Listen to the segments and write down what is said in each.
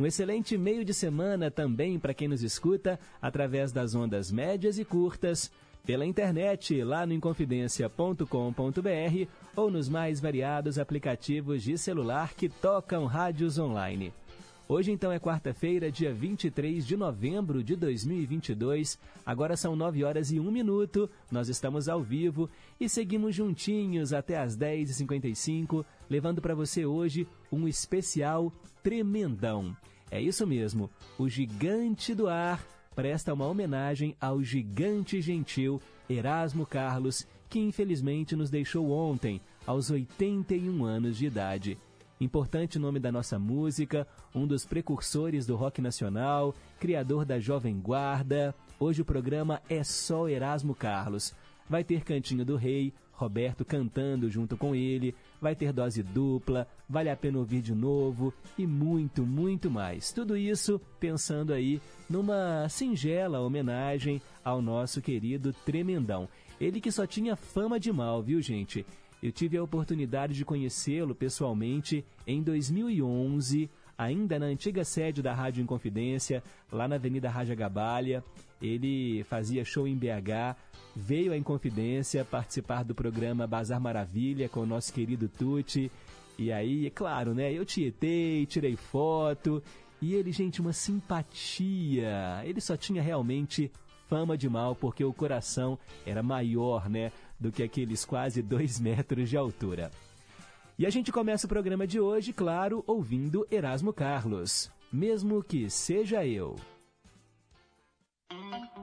Um excelente meio de semana também para quem nos escuta através das ondas médias e curtas, pela internet lá no inconfidencia.com.br ou nos mais variados aplicativos de celular que tocam rádios online. Hoje então é quarta-feira, dia 23 de novembro de 2022. Agora são 9 horas e 1 minuto. Nós estamos ao vivo e seguimos juntinhos até as 10h55, levando para você hoje um especial tremendão. É isso mesmo, o Gigante do Ar presta uma homenagem ao gigante gentil Erasmo Carlos, que infelizmente nos deixou ontem, aos 81 anos de idade importante nome da nossa música, um dos precursores do rock nacional, criador da Jovem Guarda. Hoje o programa é só Erasmo Carlos. Vai ter Cantinho do Rei, Roberto cantando junto com ele, vai ter dose dupla, vale a pena ouvir de novo e muito, muito mais. Tudo isso pensando aí numa singela homenagem ao nosso querido Tremendão. Ele que só tinha fama de mal, viu, gente? Eu tive a oportunidade de conhecê-lo pessoalmente em 2011, ainda na antiga sede da Rádio Inconfidência, lá na Avenida Raja Gabalha. Ele fazia show em BH, veio à Inconfidência participar do programa Bazar Maravilha com o nosso querido Tuti. E aí, é claro, né? Eu tietei, tirei foto. E ele, gente, uma simpatia. Ele só tinha realmente fama de mal porque o coração era maior, né? do que aqueles quase dois metros de altura. E a gente começa o programa de hoje, claro, ouvindo Erasmo Carlos. Mesmo que seja eu. Mm-hmm.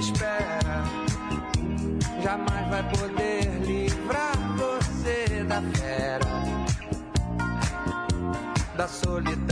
Desespera. Jamais vai poder livrar você da fera, da solidão.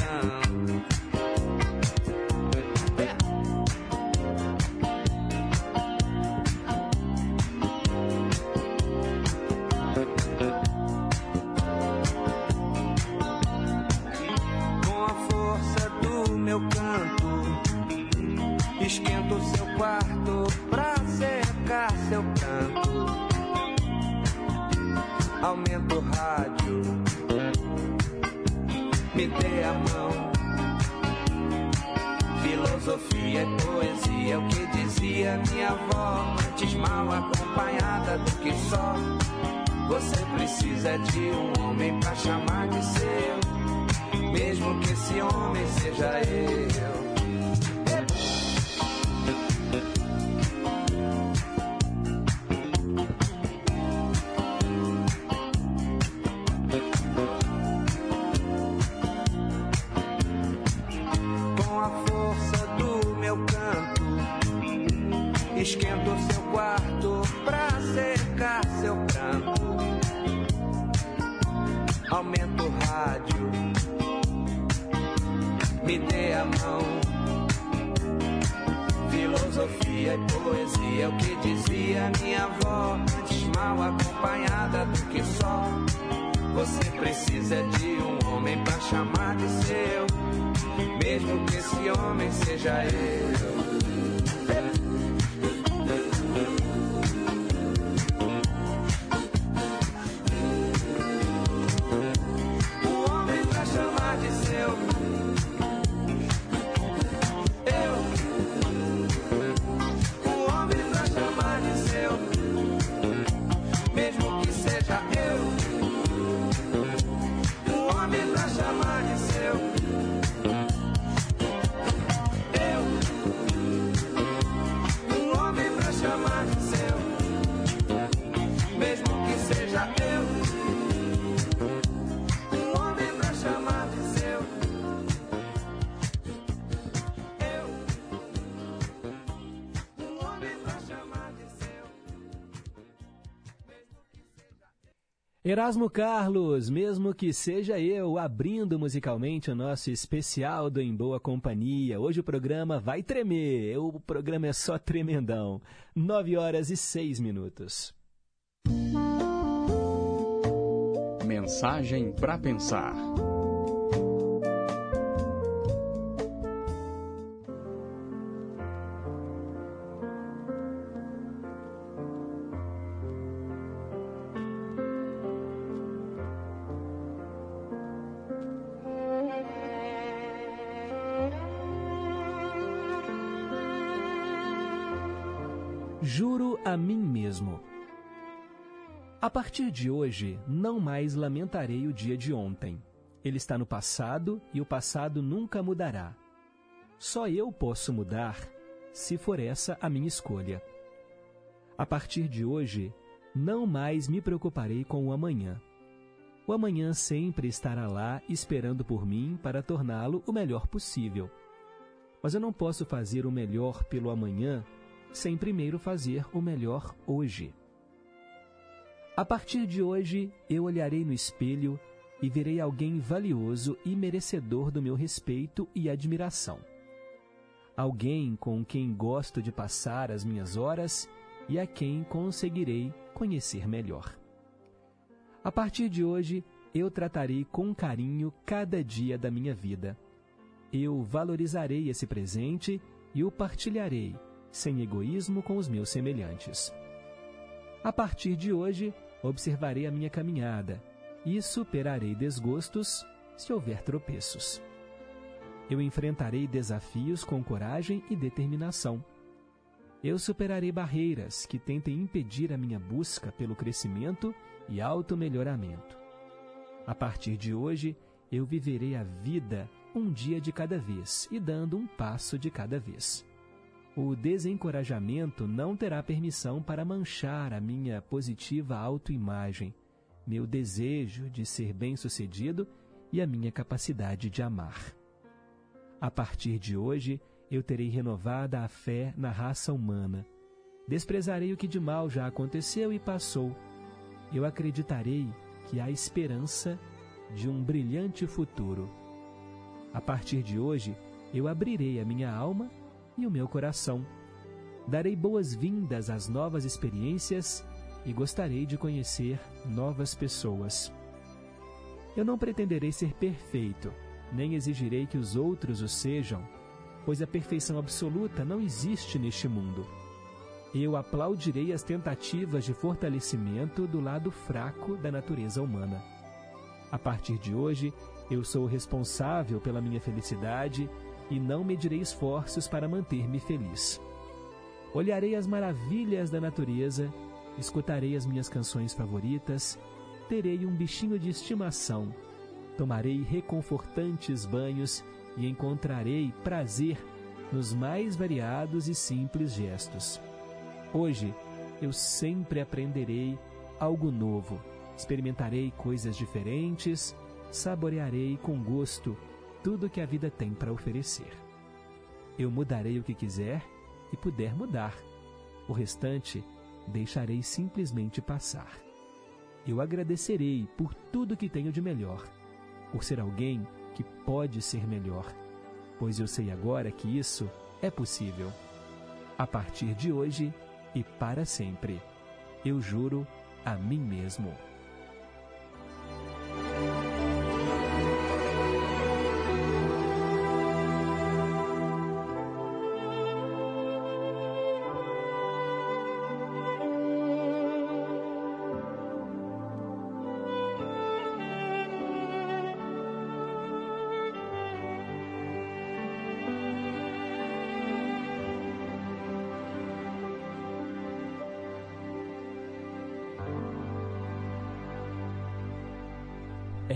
Erasmo Carlos, mesmo que seja eu, abrindo musicalmente o nosso especial do Em Boa Companhia. Hoje o programa vai tremer, o programa é só tremendão. Nove horas e seis minutos. Mensagem para pensar. A mim mesmo. A partir de hoje, não mais lamentarei o dia de ontem. Ele está no passado e o passado nunca mudará. Só eu posso mudar se for essa a minha escolha. A partir de hoje, não mais me preocuparei com o amanhã. O amanhã sempre estará lá esperando por mim para torná-lo o melhor possível. Mas eu não posso fazer o melhor pelo amanhã sem primeiro fazer o melhor hoje. A partir de hoje, eu olharei no espelho e verei alguém valioso e merecedor do meu respeito e admiração. Alguém com quem gosto de passar as minhas horas e a quem conseguirei conhecer melhor. A partir de hoje, eu tratarei com carinho cada dia da minha vida. Eu valorizarei esse presente e o partilharei sem egoísmo com os meus semelhantes. A partir de hoje, observarei a minha caminhada e superarei desgostos se houver tropeços. Eu enfrentarei desafios com coragem e determinação. Eu superarei barreiras que tentem impedir a minha busca pelo crescimento e auto-melhoramento. A partir de hoje, eu viverei a vida um dia de cada vez e dando um passo de cada vez. O desencorajamento não terá permissão para manchar a minha positiva autoimagem, meu desejo de ser bem-sucedido e a minha capacidade de amar. A partir de hoje, eu terei renovada a fé na raça humana. Desprezarei o que de mal já aconteceu e passou. Eu acreditarei que há esperança de um brilhante futuro. A partir de hoje, eu abrirei a minha alma e o meu coração. Darei boas-vindas às novas experiências e gostarei de conhecer novas pessoas. Eu não pretenderei ser perfeito, nem exigirei que os outros o sejam, pois a perfeição absoluta não existe neste mundo. Eu aplaudirei as tentativas de fortalecimento do lado fraco da natureza humana. A partir de hoje, eu sou responsável pela minha felicidade e não medirei esforços para manter-me feliz. Olharei as maravilhas da natureza, escutarei as minhas canções favoritas, terei um bichinho de estimação, tomarei reconfortantes banhos e encontrarei prazer nos mais variados e simples gestos. Hoje, eu sempre aprenderei algo novo, experimentarei coisas diferentes, saborearei com gosto tudo que a vida tem para oferecer. Eu mudarei o que quiser e puder mudar. O restante deixarei simplesmente passar. Eu agradecerei por tudo que tenho de melhor, por ser alguém que pode ser melhor, pois eu sei agora que isso é possível. A partir de hoje e para sempre, eu juro a mim mesmo.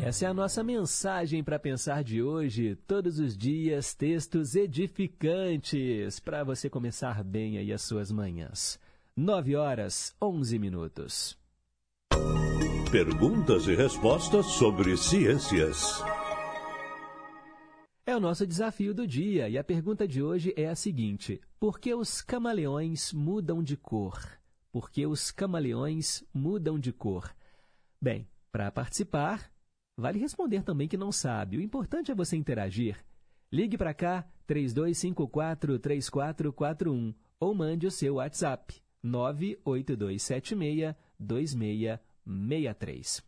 Essa é a nossa mensagem para pensar de hoje. Todos os dias, textos edificantes para você começar bem aí as suas manhãs. 9 horas, 11 minutos. Perguntas e respostas sobre ciências. É o nosso desafio do dia e a pergunta de hoje é a seguinte: Por que os camaleões mudam de cor? Por que os camaleões mudam de cor? Bem, para participar, Vale responder também que não sabe. O importante é você interagir. Ligue para cá 3254-3441 ou mande o seu WhatsApp 98276-2663.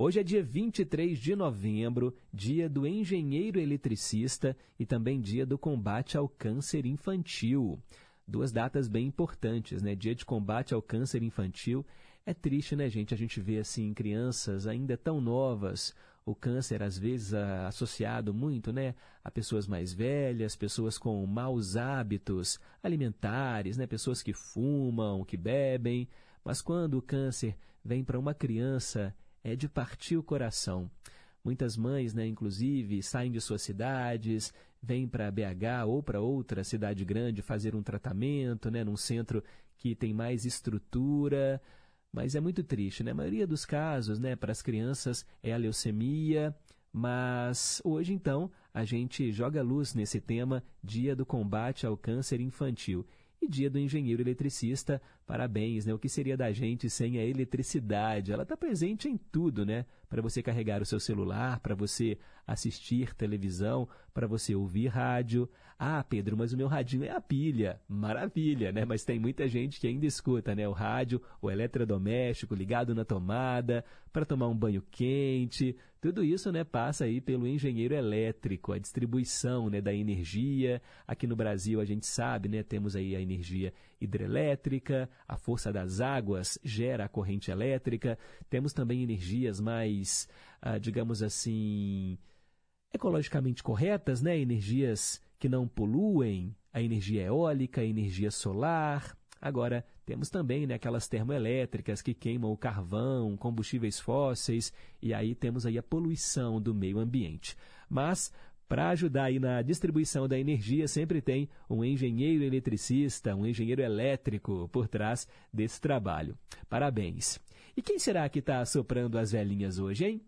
Hoje é dia 23 de novembro, dia do engenheiro eletricista e também dia do combate ao câncer infantil. Duas datas bem importantes, né? Dia de combate ao câncer infantil é triste, né, gente? A gente vê assim crianças ainda tão novas, o câncer às vezes associado muito, né, a pessoas mais velhas, pessoas com maus hábitos alimentares, né, pessoas que fumam, que bebem. Mas quando o câncer vem para uma criança, é de partir o coração. Muitas mães, né, inclusive, saem de suas cidades, vêm para BH ou para outra cidade grande fazer um tratamento, né, num centro que tem mais estrutura, mas é muito triste, né? A maioria dos casos, né, para as crianças é a leucemia, mas hoje então a gente joga luz nesse tema Dia do Combate ao Câncer Infantil e Dia do Engenheiro Eletricista. Parabéns, né? O que seria da gente sem a eletricidade? Ela está presente em tudo, né? Para você carregar o seu celular, para você assistir televisão, para você ouvir rádio. Ah, Pedro, mas o meu radinho é a pilha. Maravilha, né? Mas tem muita gente que ainda escuta, né? O rádio, o eletrodoméstico ligado na tomada, para tomar um banho quente. Tudo isso, né, passa aí pelo engenheiro elétrico, a distribuição, né, da energia. Aqui no Brasil a gente sabe, né, temos aí a energia hidrelétrica, a força das águas gera a corrente elétrica. Temos também energias mais, ah, digamos assim, ecologicamente corretas, né? Energias que não poluem, a energia eólica, a energia solar. Agora, temos também né, aquelas termoelétricas que queimam o carvão, combustíveis fósseis, e aí temos aí a poluição do meio ambiente. Mas, para ajudar aí na distribuição da energia, sempre tem um engenheiro eletricista, um engenheiro elétrico por trás desse trabalho. Parabéns! E quem será que está soprando as velhinhas hoje, hein?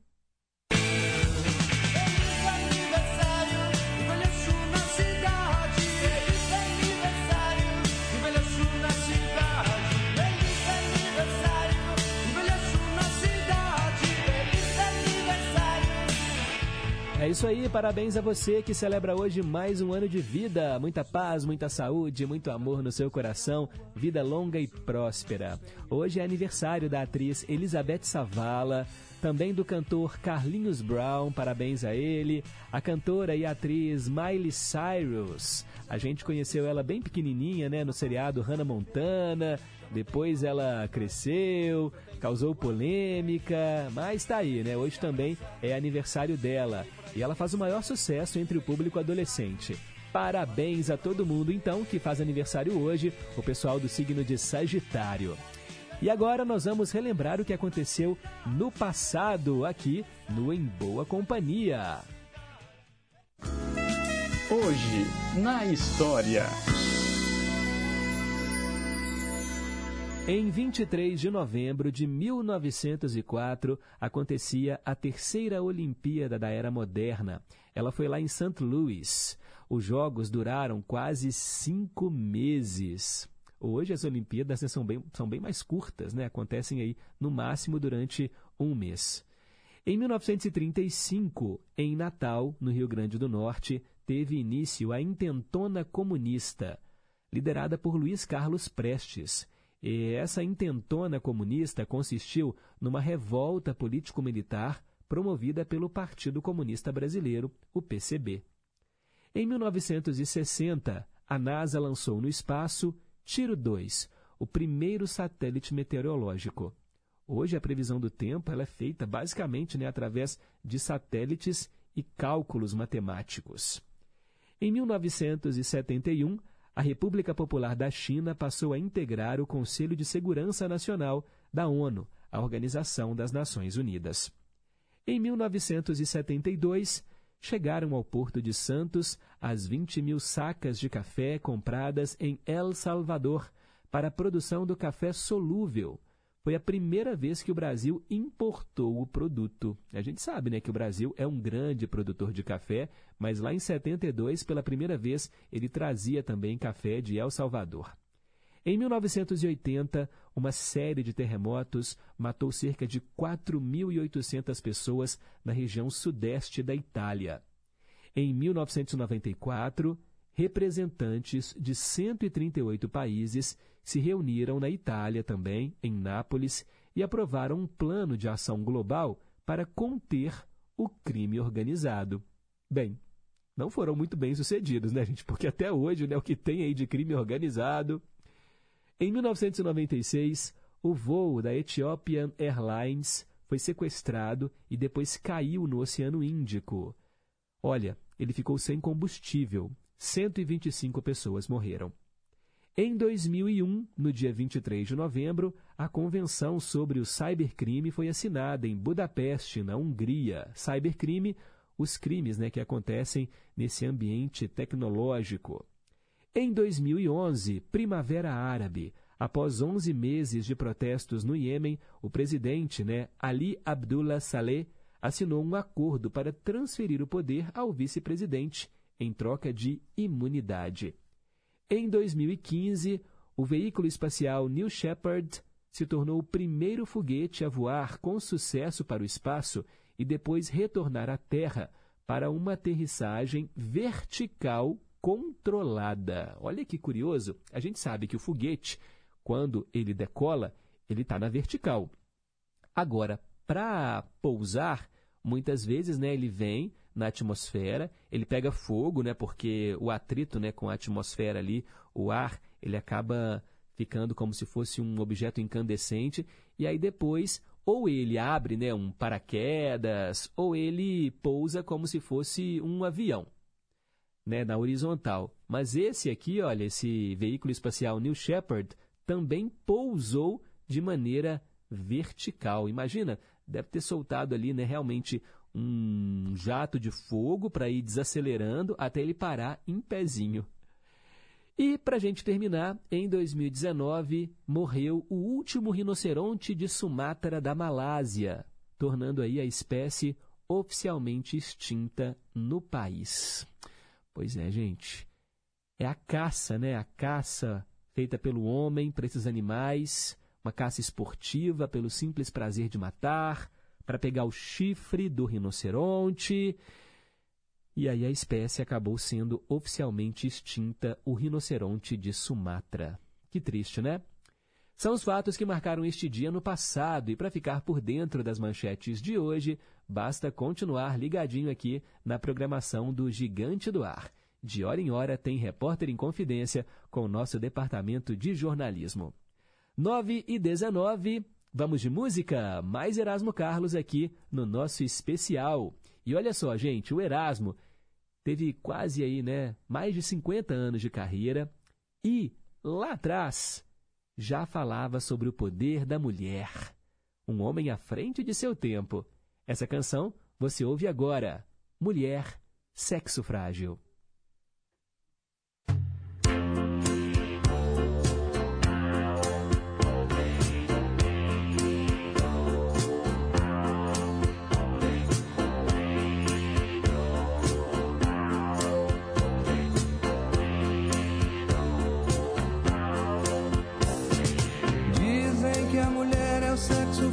Isso aí, parabéns a você que celebra hoje mais um ano de vida. Muita paz, muita saúde, muito amor no seu coração, vida longa e próspera. Hoje é aniversário da atriz Elizabeth Savala, também do cantor Carlinhos Brown, parabéns a ele. A cantora e atriz Miley Cyrus, a gente conheceu ela bem pequenininha, né, no seriado Hannah Montana. Depois ela cresceu, causou polêmica, mas tá aí, né? Hoje também é aniversário dela e ela faz o maior sucesso entre o público adolescente. Parabéns a todo mundo, então, que faz aniversário hoje, o pessoal do signo de Sagitário. E agora nós vamos relembrar o que aconteceu no passado aqui no Em Boa Companhia. Hoje, na história. Em 23 de novembro de 1904, acontecia a terceira Olimpíada da Era Moderna. Ela foi lá em St. Louis. Os Jogos duraram quase cinco meses. Hoje as Olimpíadas são bem, são bem mais curtas, né? acontecem aí no máximo durante um mês. Em 1935, em Natal, no Rio Grande do Norte, teve início a Intentona Comunista, liderada por Luiz Carlos Prestes. E essa intentona comunista consistiu numa revolta político-militar promovida pelo Partido Comunista Brasileiro, o PCB. Em 1960, a NASA lançou no espaço Tiro 2, o primeiro satélite meteorológico. Hoje a previsão do tempo ela é feita basicamente né, através de satélites e cálculos matemáticos. Em 1971, a República Popular da China passou a integrar o Conselho de Segurança Nacional da ONU, a Organização das Nações Unidas. Em 1972, chegaram ao Porto de Santos as 20 mil sacas de café compradas em El Salvador para a produção do café solúvel. Foi a primeira vez que o Brasil importou o produto. A gente sabe né, que o Brasil é um grande produtor de café, mas lá em 72, pela primeira vez, ele trazia também café de El Salvador. Em 1980, uma série de terremotos matou cerca de 4.800 pessoas na região sudeste da Itália. Em 1994, representantes de 138 países se reuniram na Itália também, em Nápoles, e aprovaram um plano de ação global para conter o crime organizado. Bem, não foram muito bem sucedidos, né, gente? Porque até hoje, né, o que tem aí de crime organizado em 1996, o voo da Ethiopian Airlines foi sequestrado e depois caiu no Oceano Índico. Olha, ele ficou sem combustível. 125 pessoas morreram. Em 2001, no dia 23 de novembro, a Convenção sobre o Cybercrime foi assinada em Budapeste, na Hungria. Cybercrime, os crimes né, que acontecem nesse ambiente tecnológico. Em 2011, Primavera Árabe. Após 11 meses de protestos no Iêmen, o presidente né, Ali Abdullah Saleh assinou um acordo para transferir o poder ao vice-presidente em troca de imunidade. Em 2015, o veículo espacial New Shepard se tornou o primeiro foguete a voar com sucesso para o espaço e depois retornar à Terra para uma aterrissagem vertical controlada. Olha que curioso, a gente sabe que o foguete, quando ele decola, ele está na vertical. Agora, para pousar, muitas vezes né, ele vem na atmosfera, ele pega fogo, né, porque o atrito né, com a atmosfera ali, o ar, ele acaba ficando como se fosse um objeto incandescente, e aí depois ou ele abre né, um paraquedas, ou ele pousa como se fosse um avião né, na horizontal. Mas esse aqui, olha, esse veículo espacial New Shepard também pousou de maneira vertical. Imagina, deve ter soltado ali, né, realmente um jato de fogo para ir desacelerando até ele parar em pezinho. E, para a gente terminar, em 2019 morreu o último rinoceronte de Sumatra da Malásia, tornando aí a espécie oficialmente extinta no país. Pois é, gente. É a caça, né? A caça feita pelo homem para esses animais, uma caça esportiva pelo simples prazer de matar, para pegar o chifre do rinoceronte. E aí a espécie acabou sendo oficialmente extinta, o rinoceronte de Sumatra. Que triste, né? São os fatos que marcaram este dia no passado e para ficar por dentro das manchetes de hoje, basta continuar ligadinho aqui na programação do Gigante do Ar. De hora em hora tem Repórter em Confidência com o nosso departamento de jornalismo. 9 e 19, vamos de música? Mais Erasmo Carlos aqui no nosso especial. E olha só, gente, o Erasmo teve quase aí, né, mais de 50 anos de carreira e lá atrás já falava sobre o poder da mulher. Um homem à frente de seu tempo. Essa canção você ouve agora. Mulher, sexo frágil.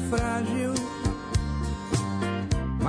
frágil.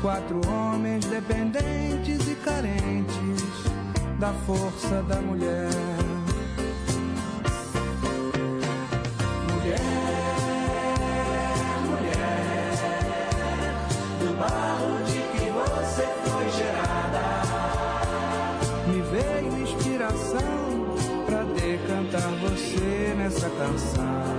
Quatro homens dependentes e carentes da força da mulher. Mulher, mulher, do barro de que você foi gerada. Me veio inspiração pra decantar você nessa canção.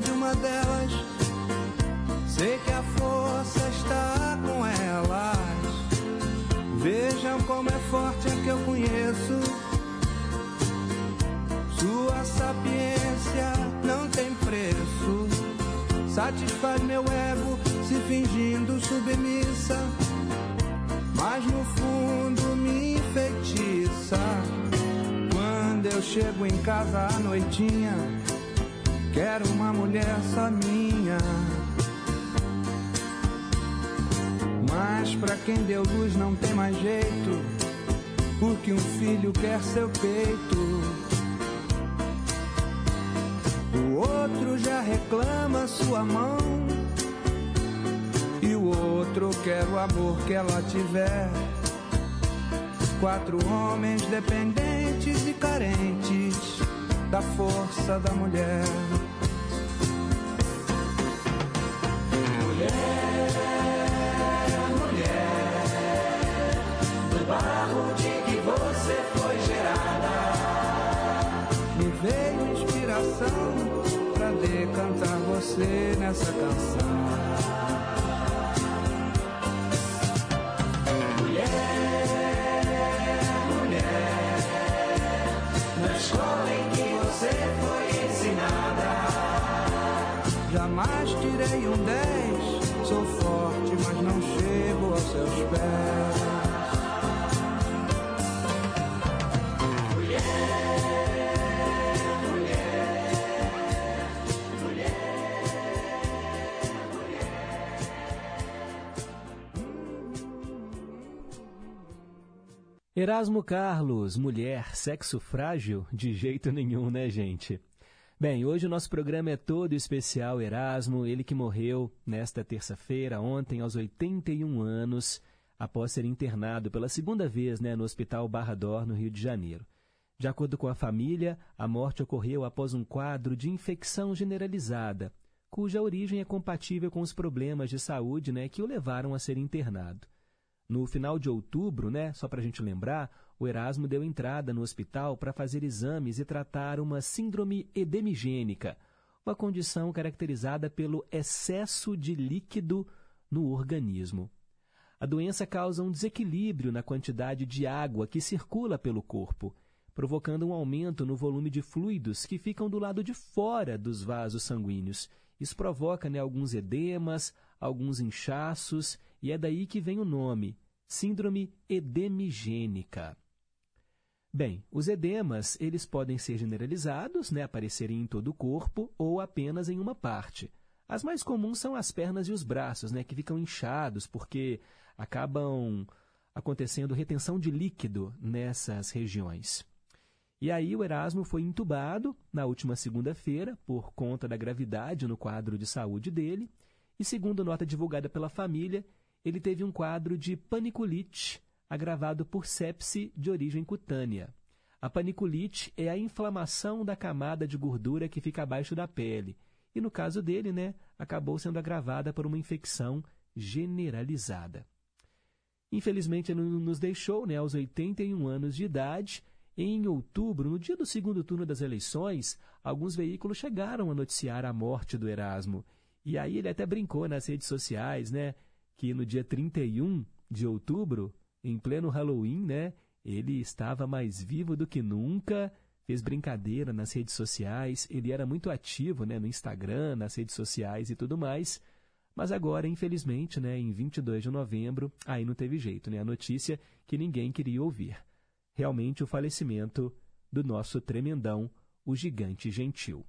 De uma delas, sei que a força está com elas. Vejam como é forte a que eu conheço. Sua sapiência não tem preço satisfaz meu ego se fingindo submissa, mas no fundo me enfeitiça. Quando eu chego em casa à noitinha, quem deu luz não tem mais jeito, porque um filho quer seu peito. O outro já reclama sua mão. E o outro quer o amor que ela tiver. Quatro homens dependentes e carentes da força da mulher. Pra decantar você nessa canção. Mulher, mulher, na escola em que você foi ensinada, jamais tirei um 10. Sou forte, mas não chego aos seus pés. Erasmo Carlos, mulher, sexo frágil? De jeito nenhum, né, gente? Bem, hoje o nosso programa é todo especial Erasmo, ele que morreu nesta terça-feira, ontem, aos 81 anos, após ser internado pela segunda vez né, no Hospital Barra d'Or, no Rio de Janeiro. De acordo com a família, a morte ocorreu após um quadro de infecção generalizada, cuja origem é compatível com os problemas de saúde né, que o levaram a ser internado. No final de outubro, né, só para a gente lembrar, o Erasmo deu entrada no hospital para fazer exames e tratar uma síndrome edemigênica, uma condição caracterizada pelo excesso de líquido no organismo. A doença causa um desequilíbrio na quantidade de água que circula pelo corpo, provocando um aumento no volume de fluidos que ficam do lado de fora dos vasos sanguíneos. Isso provoca né, alguns edemas, alguns inchaços, e é daí que vem o nome, síndrome edemigênica. Bem, os edemas, eles podem ser generalizados, né, aparecerem em todo o corpo ou apenas em uma parte. As mais comuns são as pernas e os braços, né, que ficam inchados porque acabam acontecendo retenção de líquido nessas regiões. E aí o Erasmo foi entubado na última segunda-feira por conta da gravidade no quadro de saúde dele, e segundo nota divulgada pela família, ele teve um quadro de paniculite agravado por sepse de origem cutânea. A paniculite é a inflamação da camada de gordura que fica abaixo da pele. E no caso dele, né, acabou sendo agravada por uma infecção generalizada. Infelizmente, ele nos deixou né, aos 81 anos de idade. Em outubro, no dia do segundo turno das eleições, alguns veículos chegaram a noticiar a morte do Erasmo. E aí ele até brincou nas redes sociais, né, que no dia 31 de outubro, em pleno Halloween, né, ele estava mais vivo do que nunca, fez brincadeira nas redes sociais, ele era muito ativo né, no Instagram, nas redes sociais e tudo mais. Mas agora, infelizmente, né, em 22 de novembro, aí não teve jeito, né? A notícia que ninguém queria ouvir. Realmente o falecimento do nosso tremendão, o gigante gentil.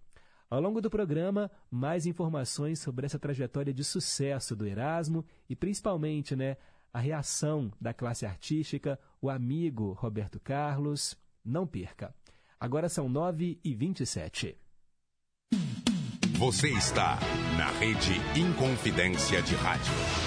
Ao longo do programa, mais informações sobre essa trajetória de sucesso do Erasmo e principalmente, né, a reação da classe artística, o amigo Roberto Carlos. Não perca. Agora são 9 e 27 você está na Rede Inconfidência de Rádio.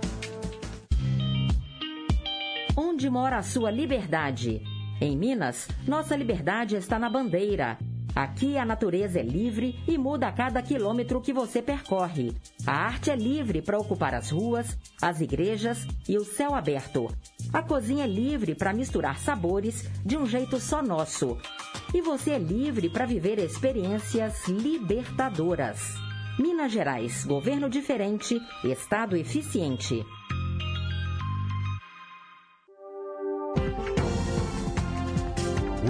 Onde mora a sua liberdade? Em Minas, nossa liberdade está na bandeira. Aqui a natureza é livre e muda a cada quilômetro que você percorre. A arte é livre para ocupar as ruas, as igrejas e o céu aberto. A cozinha é livre para misturar sabores de um jeito só nosso. E você é livre para viver experiências libertadoras. Minas Gerais, governo diferente, estado eficiente.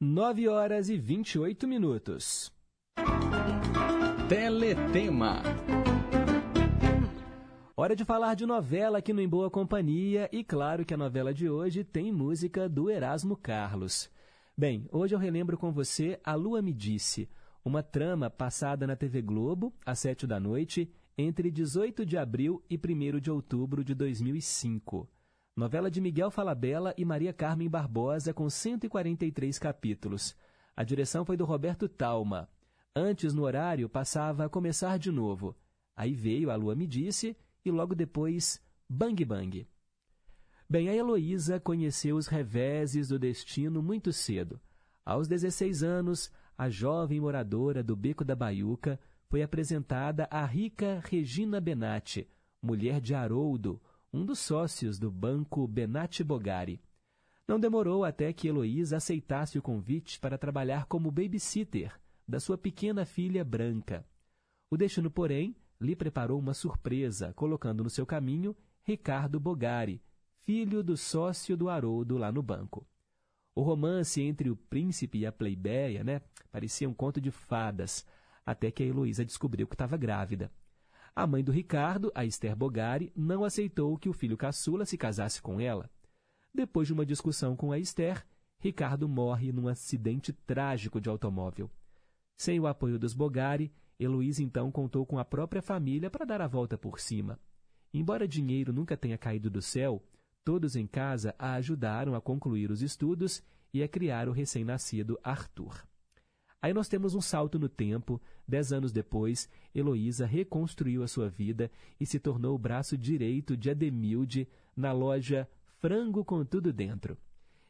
9 horas e 28 minutos. Teletema. Hora de falar de novela aqui no Em Boa Companhia e claro que a novela de hoje tem música do Erasmo Carlos. Bem, hoje eu relembro com você A Lua Me Disse, uma trama passada na TV Globo às sete da noite entre 18 de abril e 1 de outubro de 2005. Novela de Miguel Falabella e Maria Carmen Barbosa com 143 capítulos. A direção foi do Roberto Talma. Antes, no horário, passava a começar de novo. Aí veio A Lua Me Disse e logo depois Bang Bang. Bem, a Heloísa conheceu os reveses do destino muito cedo. Aos 16 anos, a jovem moradora do Beco da Baiuca foi apresentada à rica Regina Benatti, mulher de Haroldo, um dos sócios do banco Benatti Bogari. Não demorou até que Heloísa aceitasse o convite para trabalhar como babysitter da sua pequena filha Branca. O destino, porém, lhe preparou uma surpresa, colocando no seu caminho Ricardo Bogari, filho do sócio do Haroldo lá no banco. O romance entre o príncipe e a plebeia, né, parecia um conto de fadas, até que a Heloísa descobriu que estava grávida. A mãe do Ricardo, a Esther Bogari, não aceitou que o filho caçula se casasse com ela. Depois de uma discussão com a Esther, Ricardo morre num acidente trágico de automóvel. Sem o apoio dos Bogari, Heloísa então contou com a própria família para dar a volta por cima. Embora dinheiro nunca tenha caído do céu, todos em casa a ajudaram a concluir os estudos e a criar o recém-nascido Arthur. Aí nós temos um salto no tempo. Dez anos depois, Heloísa reconstruiu a sua vida e se tornou o braço direito de Ademilde na loja Frango com Tudo Dentro.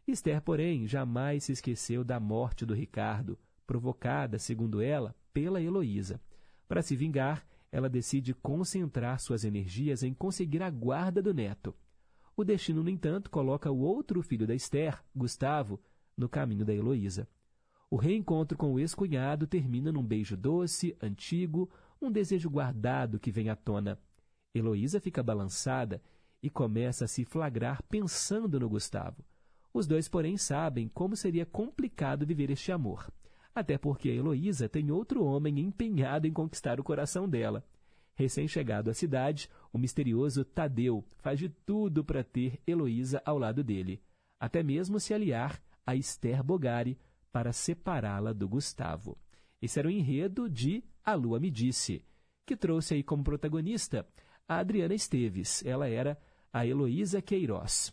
Esther, porém, jamais se esqueceu da morte do Ricardo, provocada, segundo ela, pela Heloísa. Para se vingar, ela decide concentrar suas energias em conseguir a guarda do neto. O destino, no entanto, coloca o outro filho da Esther, Gustavo, no caminho da Heloísa. O reencontro com o ex-cunhado termina num beijo doce, antigo, um desejo guardado que vem à tona. Heloísa fica balançada e começa a se flagrar pensando no Gustavo. Os dois, porém, sabem como seria complicado viver este amor. Até porque a Heloísa tem outro homem empenhado em conquistar o coração dela. Recém-chegado à cidade, o misterioso Tadeu faz de tudo para ter Heloísa ao lado dele, até mesmo se aliar a Esther Bogari para separá-la do Gustavo. Esse era o enredo de A Lua Me Disse, que trouxe aí como protagonista a Adriana Esteves. Ela era a Heloísa Queiroz.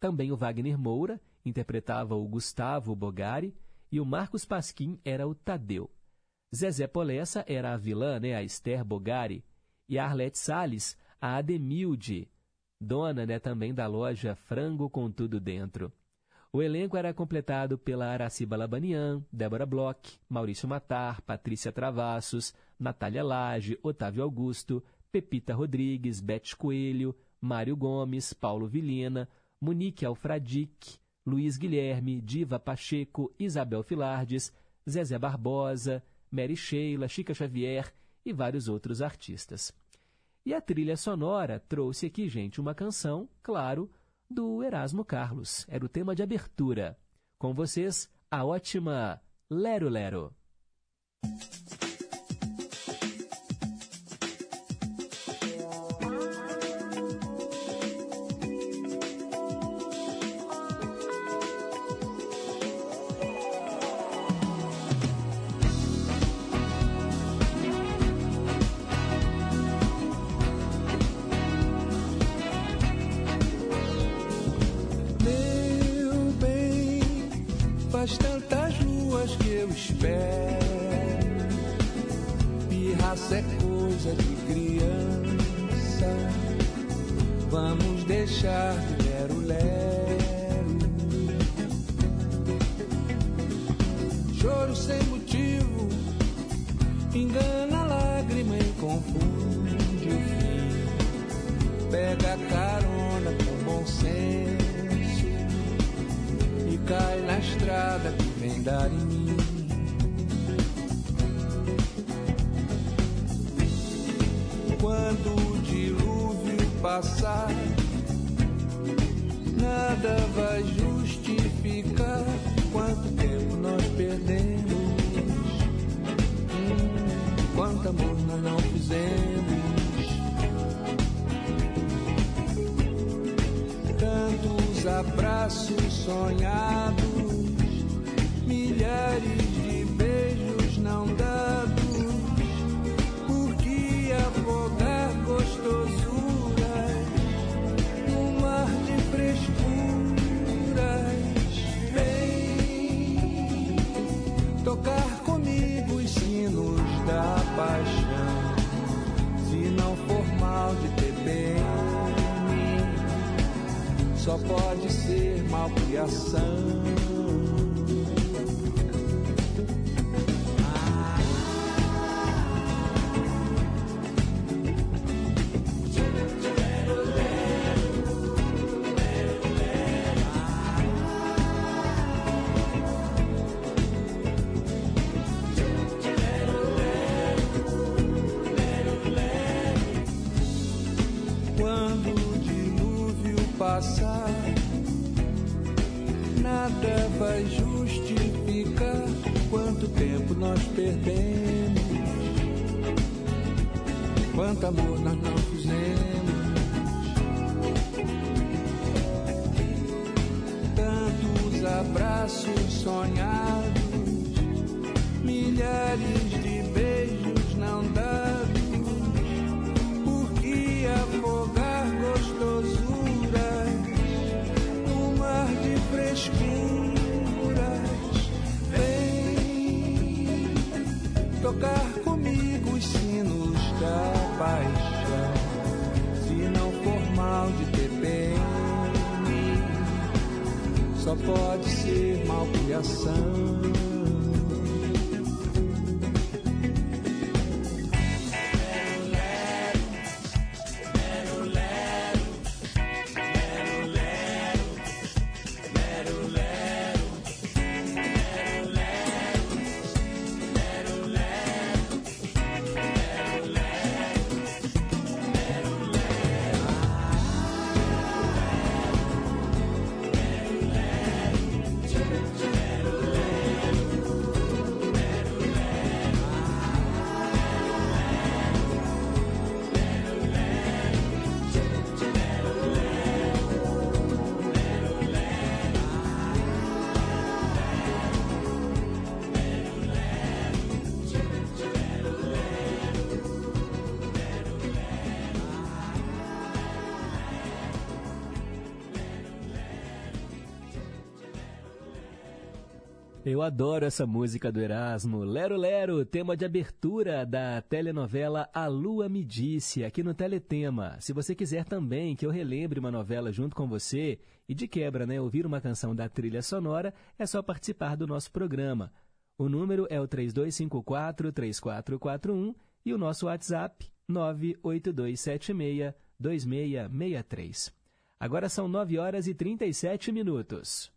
Também o Wagner Moura interpretava o Gustavo Bogari e o Marcos Pasquim era o Tadeu. Zezé Polessa era a vilã, né, a Esther Bogari, e a Arlete Salles, a Ademilde, dona né, também da loja Frango com Tudo Dentro. O elenco era completado pela Araciba Labanian, Débora Bloch, Maurício Matar, Patrícia Travassos, Natália Lage, Otávio Augusto, Pepita Rodrigues, Bete Coelho, Mário Gomes, Paulo Vilina, Monique Alfradic, Luiz Guilherme, Diva Pacheco, Isabel Filardes, Zezé Barbosa, Mary Sheila, Chica Xavier e vários outros artistas. E a trilha sonora trouxe aqui, gente, uma canção, claro, do Erasmo Carlos. Era o tema de abertura. Com vocês, a ótima Lero Lero. Eu adoro essa música do Erasmo. Lero Lero, tema de abertura da telenovela A Lua Me Disse, aqui no Teletema. Se você quiser também que eu relembre uma novela junto com você e de quebra, né, ouvir uma canção da trilha sonora, é só participar do nosso programa. O número é o 3254-3441 e o nosso WhatsApp 98276-2663. Agora são 9 horas e 37 minutos.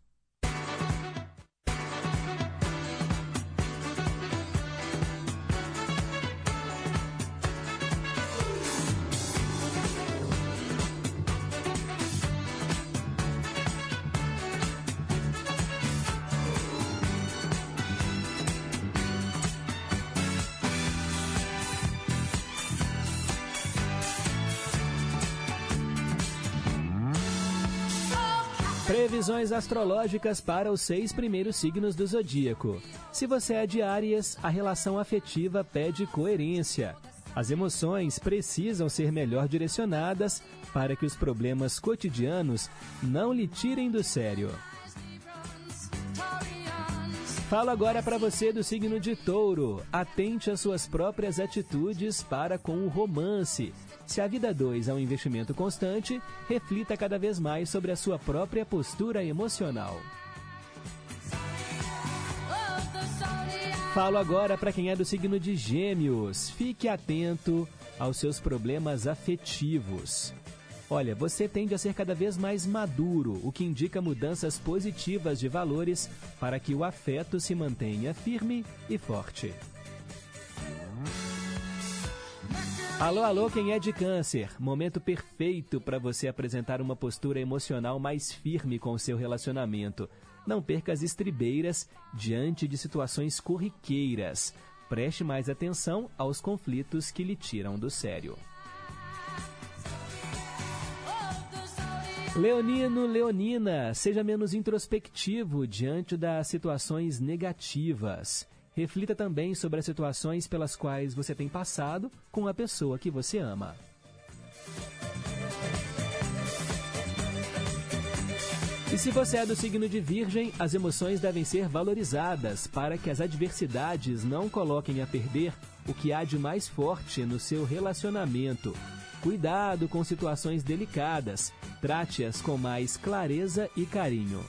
Previsões astrológicas para os seis primeiros signos do zodíaco. Se você é de Áries, a relação afetiva pede coerência. As emoções precisam ser melhor direcionadas para que os problemas cotidianos não lhe tirem do sério. Falo agora para você do signo de Touro. Atente às suas próprias atitudes para com o romance. Se a vida 2 é um investimento constante, reflita cada vez mais sobre a sua própria postura emocional. Falo agora para quem é do signo de Gêmeos. Fique atento aos seus problemas afetivos. Olha, você tende a ser cada vez mais maduro, o que indica mudanças positivas de valores para que o afeto se mantenha firme e forte. Alô, alô, quem é de câncer? Momento perfeito para você apresentar uma postura emocional mais firme com o seu relacionamento. Não perca as estribeiras diante de situações corriqueiras. Preste mais atenção aos conflitos que lhe tiram do sério. Leonino, Leonina, seja menos introspectivo diante das situações negativas. Reflita também sobre as situações pelas quais você tem passado com a pessoa que você ama. E se você é do signo de Virgem, as emoções devem ser valorizadas para que as adversidades não coloquem a perder o que há de mais forte no seu relacionamento. Cuidado com situações delicadas, trate-as com mais clareza e carinho.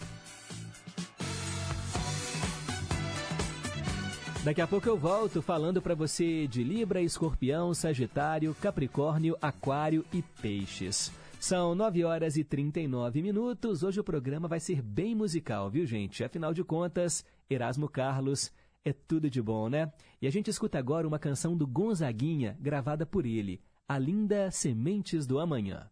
Daqui a pouco eu volto falando para você de Libra, Escorpião, Sagitário, Capricórnio, Aquário e Peixes. São 9 horas e 39 minutos. Hoje o programa vai ser bem musical, viu, gente? Afinal de contas, Erasmo Carlos é tudo de bom, né? E a gente escuta agora uma canção do Gonzaguinha, gravada por ele, A Linda Sementes do Amanhã.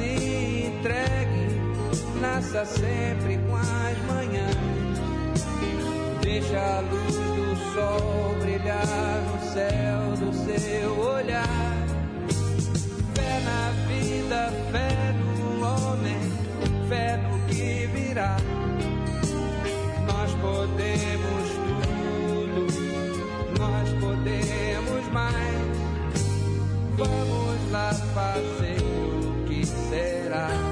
Se entregue, nasça sempre com as manhãs. Deixa a luz do sol brilhar no céu do seu olhar. Fé na vida, fé no homem, fé no que virá. Nós podemos tudo, nós podemos mais. Vamos lá fazer será.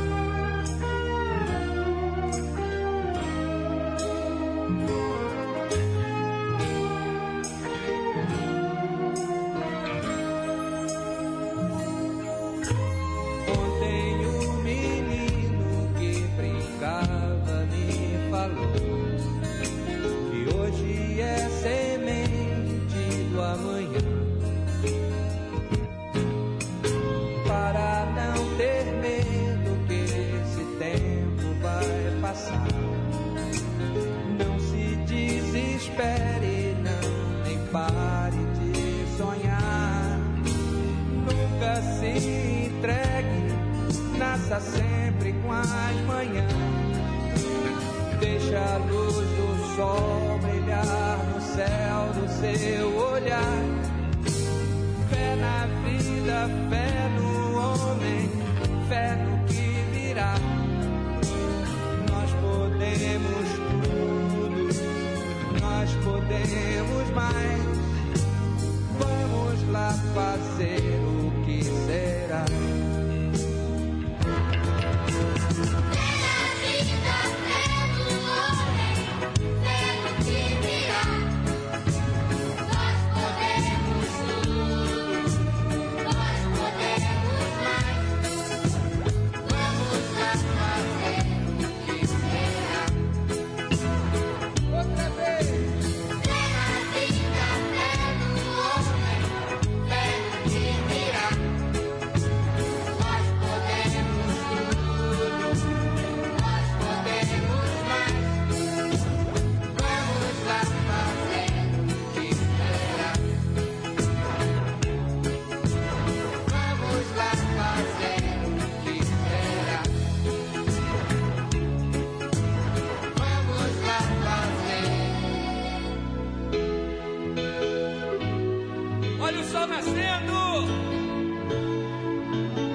Olha o sol nascendo!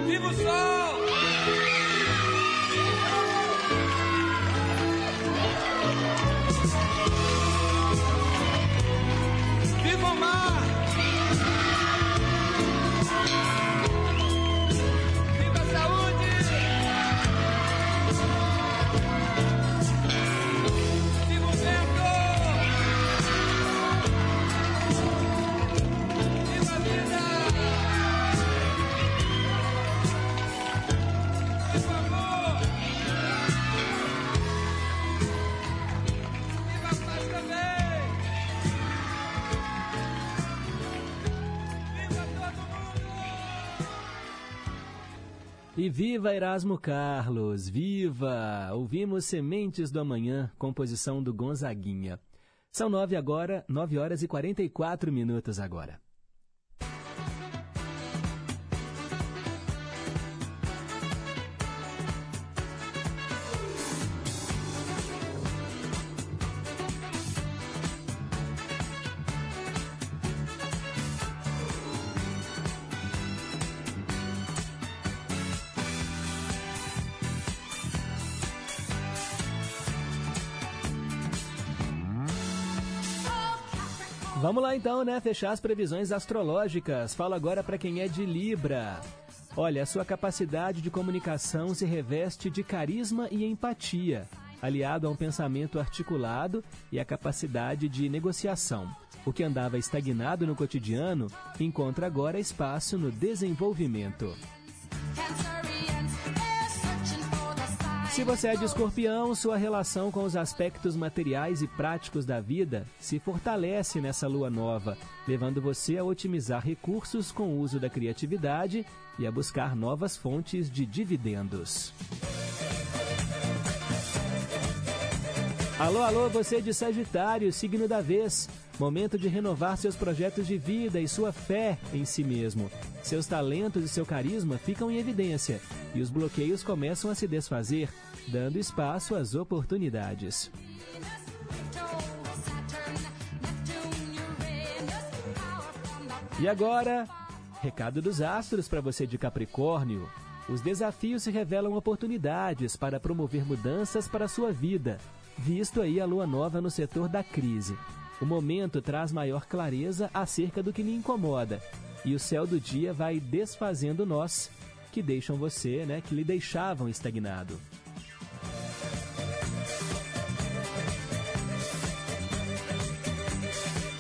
Viva o sol! E viva Erasmo Carlos, viva! Ouvimos Sementes do Amanhã, composição do Gonzaguinha. São nove agora, nove horas e quarenta e quatro minutos agora. Vamos lá então, né? Fechar as previsões astrológicas. Falo agora para quem é de Libra. Olha, sua capacidade de comunicação se reveste de carisma e empatia, aliado a um pensamento articulado e a capacidade de negociação. O que andava estagnado no cotidiano encontra agora espaço no desenvolvimento. Se você é de escorpião, sua relação com os aspectos materiais e práticos da vida se fortalece nessa lua nova, levando você a otimizar recursos com o uso da criatividade e a buscar novas fontes de dividendos. Alô, alô, você de Sagitário, signo da vez. Momento de renovar seus projetos de vida e sua fé em si mesmo. Seus talentos e seu carisma ficam em evidência e os bloqueios começam a se desfazer, dando espaço às oportunidades. E agora, recado dos astros para você de Capricórnio. Os desafios se revelam oportunidades para promover mudanças para a sua vida, visto aí a lua nova no setor da crise. O momento traz maior clareza acerca do que lhe incomoda, e o céu do dia vai desfazendo nós que deixam você, né, que lhe deixavam estagnado.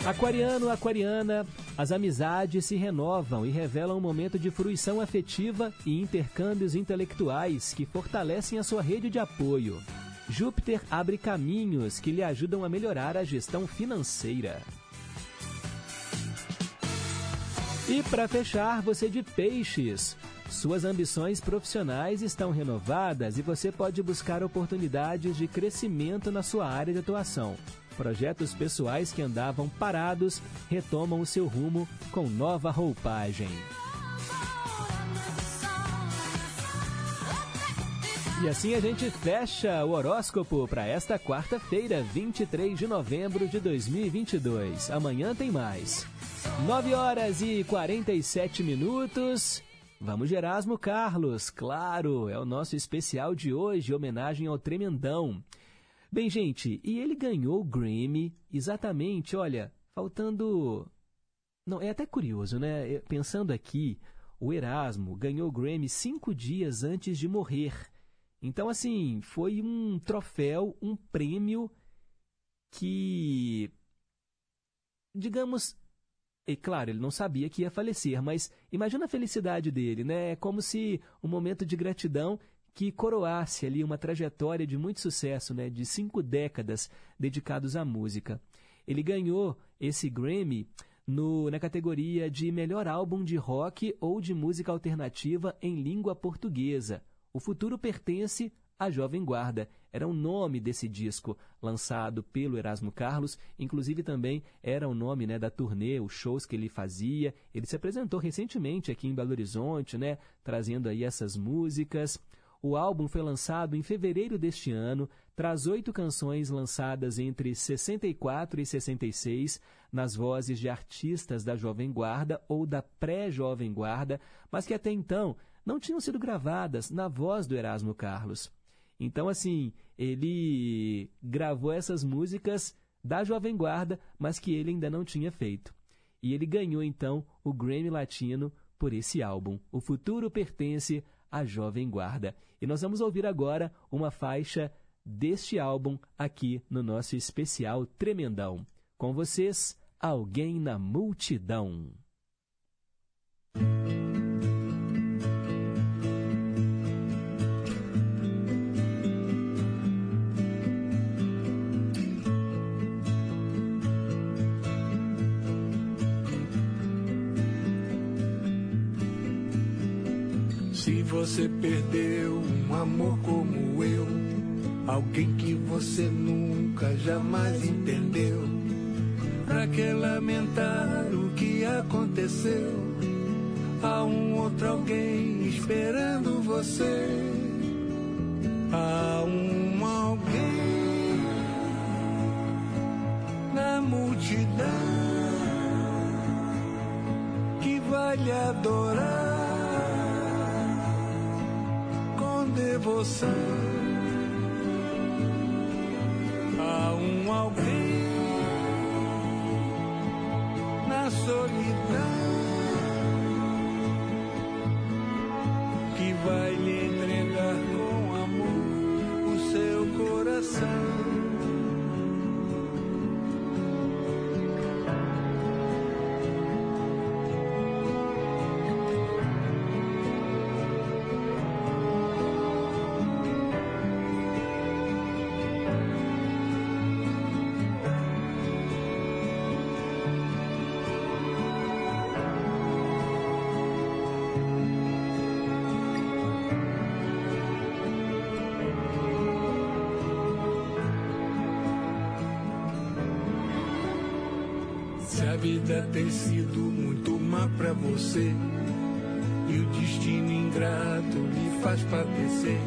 Aquariano, aquariana, as amizades se renovam e revelam um momento de fruição afetiva e intercâmbios intelectuais que fortalecem a sua rede de apoio. Júpiter abre caminhos que lhe ajudam a melhorar a gestão financeira. E para fechar, você de peixes. Suas ambições profissionais estão renovadas e você pode buscar oportunidades de crescimento na sua área de atuação. Projetos pessoais que andavam parados retomam o seu rumo com nova roupagem. E assim a gente fecha o horóscopo para esta quarta-feira, 23 de novembro de 2022. Amanhã tem mais. 9 horas e 47 minutos. Vamos Erasmo Carlos, claro, é o nosso especial de hoje, homenagem ao Tremendão. Bem, gente, e ele ganhou o Grammy exatamente, olha, faltando. Não, é até curioso, né? Pensando aqui, o Erasmo ganhou o Grammy cinco dias antes de morrer. Então, assim, foi um troféu, um prêmio que, digamos, e claro, ele não sabia que ia falecer, mas imagina a felicidade dele, né? É como se um momento de gratidão que coroasse ali uma trajetória de muito sucesso, né? De cinco décadas dedicados à música. Ele ganhou esse Grammy no, na categoria de melhor álbum de rock ou de música alternativa em língua portuguesa. O futuro pertence à Jovem Guarda. Era o nome desse disco lançado pelo Erasmo Carlos, inclusive também era o nome né, da turnê, os shows que ele fazia. Ele se apresentou recentemente aqui em Belo Horizonte, né, trazendo aí essas músicas. O álbum foi lançado em fevereiro deste ano, traz oito canções lançadas entre 64 e 66, nas vozes de artistas da Jovem Guarda ou da pré-Jovem Guarda, mas que até então não tinham sido gravadas na voz do Erasmo Carlos. Então, assim, ele gravou essas músicas da Jovem Guarda, mas que ele ainda não tinha feito. E ele ganhou então o Grammy Latino por esse álbum. O futuro pertence a Jovem Guarda. E nós vamos ouvir agora uma faixa deste álbum aqui no nosso especial Tremendão. Com vocês, Alguém na Multidão. Você perdeu um amor como eu, alguém que você nunca jamais entendeu, pra que lamentar o que aconteceu? Há um outro alguém esperando você. Há um alguém na multidão que vai lhe adorar devoção. Há um alguém na solidão vida tem sido muito má pra você e o destino ingrato lhe faz padecer.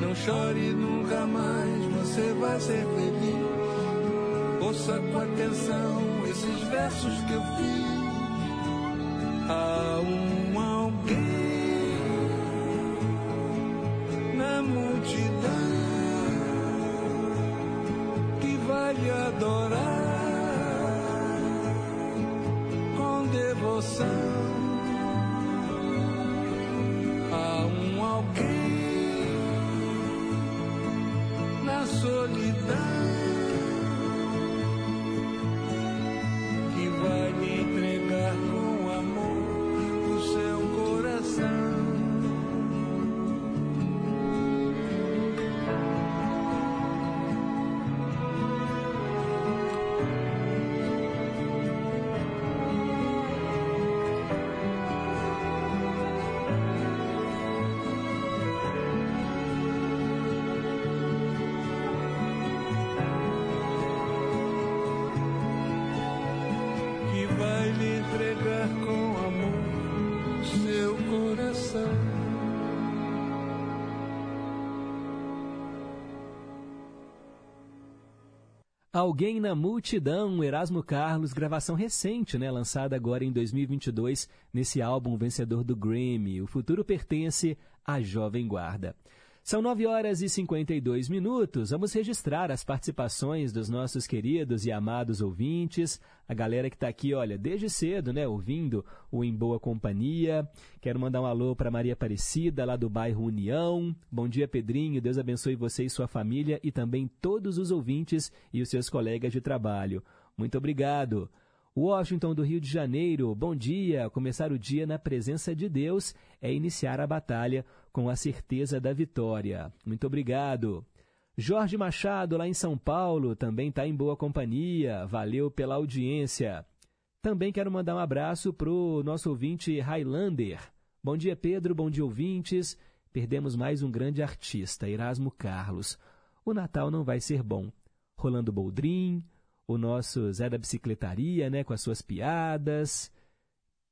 Não chore nunca mais, você vai ser feliz. Ouça com atenção esses versos que eu fiz. Devoção. Há um alguém na solidão Alguém na Multidão, Erasmo Carlos, gravação recente, né, lançada agora em 2022, nesse álbum vencedor do Grammy. O futuro pertence à Jovem Guarda. São 9 horas e 52 minutos. Vamos registrar as participações dos nossos queridos e amados ouvintes, a galera que está aqui, olha, desde cedo, né, ouvindo o Em Boa Companhia. Quero mandar um alô para Maria Aparecida, lá do bairro União. Bom dia, Pedrinho. Deus abençoe você e sua família e também todos os ouvintes e os seus colegas de trabalho. Muito obrigado. Washington do Rio de Janeiro, bom dia. Começar o dia na presença de Deus é iniciar a batalha com a certeza da vitória. Muito obrigado. Jorge Machado, lá em São Paulo, também está em boa companhia. Valeu pela audiência. Também quero mandar um abraço para o nosso ouvinte Highlander. Bom dia, Pedro. Bom dia, ouvintes. Perdemos mais um grande artista, Erasmo Carlos. O Natal não vai ser bom. Rolando Boldrin, o nosso Zé da Bicicletaria, né, com as suas piadas,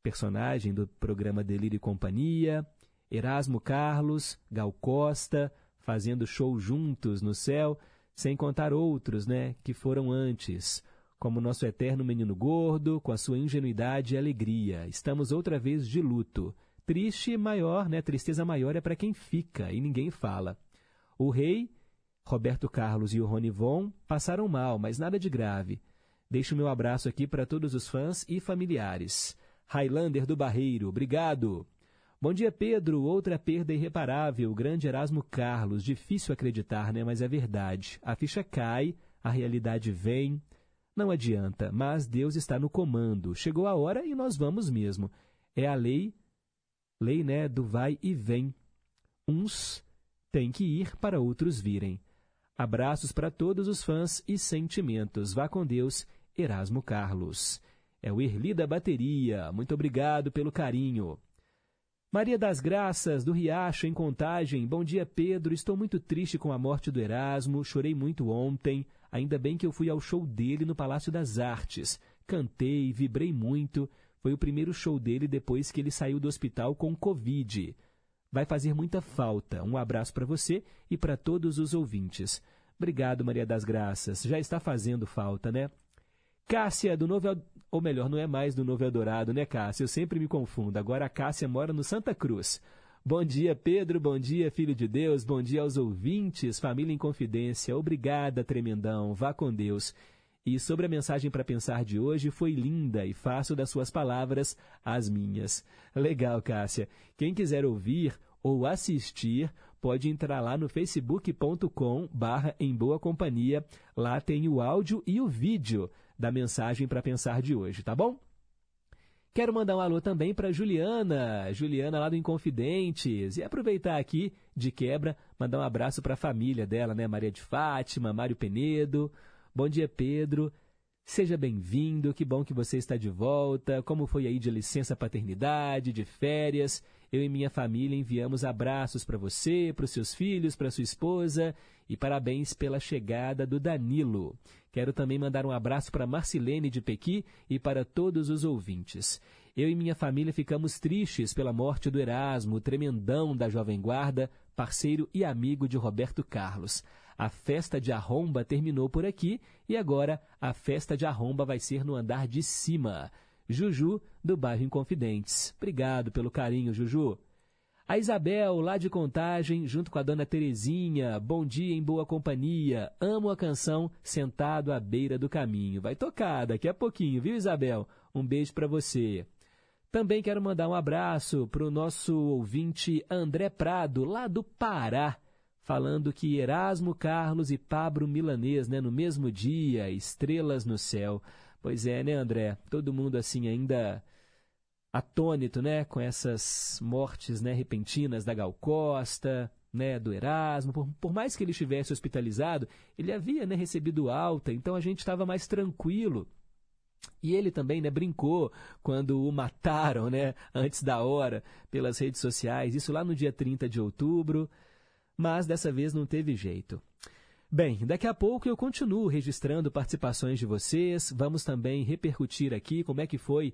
personagem do programa Delírio e Companhia, Erasmo Carlos, Gal Costa, fazendo show juntos no céu, sem contar outros, né, que foram antes, como o nosso eterno menino gordo, com a sua ingenuidade e alegria. Estamos outra vez de luto. Triste maior, né, tristeza maior é para quem fica e ninguém fala. O rei Roberto Carlos e o Rony Von passaram mal, mas nada de grave. Deixo meu abraço aqui para todos os fãs e familiares. Highlander do Barreiro, obrigado. Bom dia, Pedro. Outra perda irreparável. Grande Erasmo Carlos. Difícil acreditar, né? Mas é verdade. A ficha cai, a realidade vem. Não adianta, mas Deus está no comando. Chegou a hora e nós vamos mesmo. É a lei, lei, né, do vai e vem. Uns têm que ir para outros virem. Abraços para todos os fãs e sentimentos. Vá com Deus, Erasmo Carlos. É o Erli da Bateria. Muito obrigado pelo carinho. Maria das Graças, do Riacho, em Contagem. Bom dia, Pedro. Estou muito triste com a morte do Erasmo. Chorei muito ontem. Ainda bem que eu fui ao show dele no Palácio das Artes. Cantei, vibrei muito. Foi o primeiro show dele depois que ele saiu do hospital com Covid vai fazer muita falta. Um abraço para você e para todos os ouvintes. Obrigado, Maria das Graças. Já está fazendo falta, né? Cássia, do Novo... Ou melhor, não é mais do Novo Eldorado, né, Cássia? Eu sempre me confundo. Agora a Cássia mora no Santa Cruz. Bom dia, Pedro. Bom dia, filho de Deus. Bom dia aos ouvintes. Família em Confidência. Obrigada, tremendão. Vá com Deus. E sobre a mensagem para pensar de hoje, foi linda e faço das suas palavras as minhas. Legal, Cássia. Quem quiser ouvir ou assistir, pode entrar lá no facebook.com barra em boa companhia. Lá tem o áudio e o vídeo da mensagem para pensar de hoje, tá bom? Quero mandar um alô também para Juliana, Juliana lá do Inconfidentes, e aproveitar aqui, de quebra, mandar um abraço para a família dela, né? Maria de Fátima, Mário Penedo, Bom dia, Pedro. Seja bem-vindo, que bom que você está de volta. Como foi aí de licença paternidade, de férias? Eu e minha família enviamos abraços para você, para os seus filhos, para sua esposa e parabéns pela chegada do Danilo. Quero também mandar um abraço para Marcilene de Pequi e para todos os ouvintes. Eu e minha família ficamos tristes pela morte do Erasmo, tremendão da Jovem Guarda, parceiro e amigo de Roberto Carlos. A festa de arromba terminou por aqui e agora a festa de arromba vai ser no andar de cima. Juju, do bairro Inconfidentes. Obrigado pelo carinho, Juju. A Isabel, lá de Contagem, junto com a dona Terezinha. Bom dia em boa companhia. Amo a canção Sentado à beira do caminho. Vai tocar daqui a pouquinho, viu, Isabel? Um beijo para você. Também quero mandar um abraço para o nosso ouvinte André Prado, lá do Pará falando que Erasmo Carlos e Pablo Milanês, né, no mesmo dia, estrelas no céu. Pois é, né, André? Todo mundo assim ainda atônito, né, com essas mortes, né, repentinas da Gal Costa, né, do Erasmo. Por, por mais que ele estivesse hospitalizado, ele havia, né, recebido alta, então a gente estava mais tranquilo. E ele também né, brincou quando o mataram né, antes da hora pelas redes sociais, isso lá no dia 30 de outubro mas dessa vez não teve jeito. Bem, daqui a pouco eu continuo registrando participações de vocês. Vamos também repercutir aqui como é que foi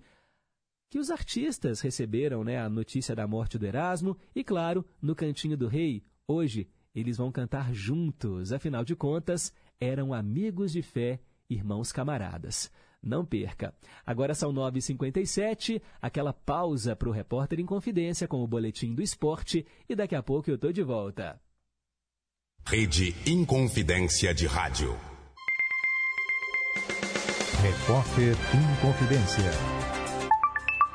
que os artistas receberam né, a notícia da morte do Erasmo. E claro, no Cantinho do Rei, hoje eles vão cantar juntos. Afinal de contas, eram amigos de fé Irmãos Camaradas. Não perca. Agora são 9h57, aquela pausa para o repórter em confidência com o boletim do esporte e daqui a pouco eu tô de volta. Rede Inconfidência de Rádio. Repórter Inconfidência.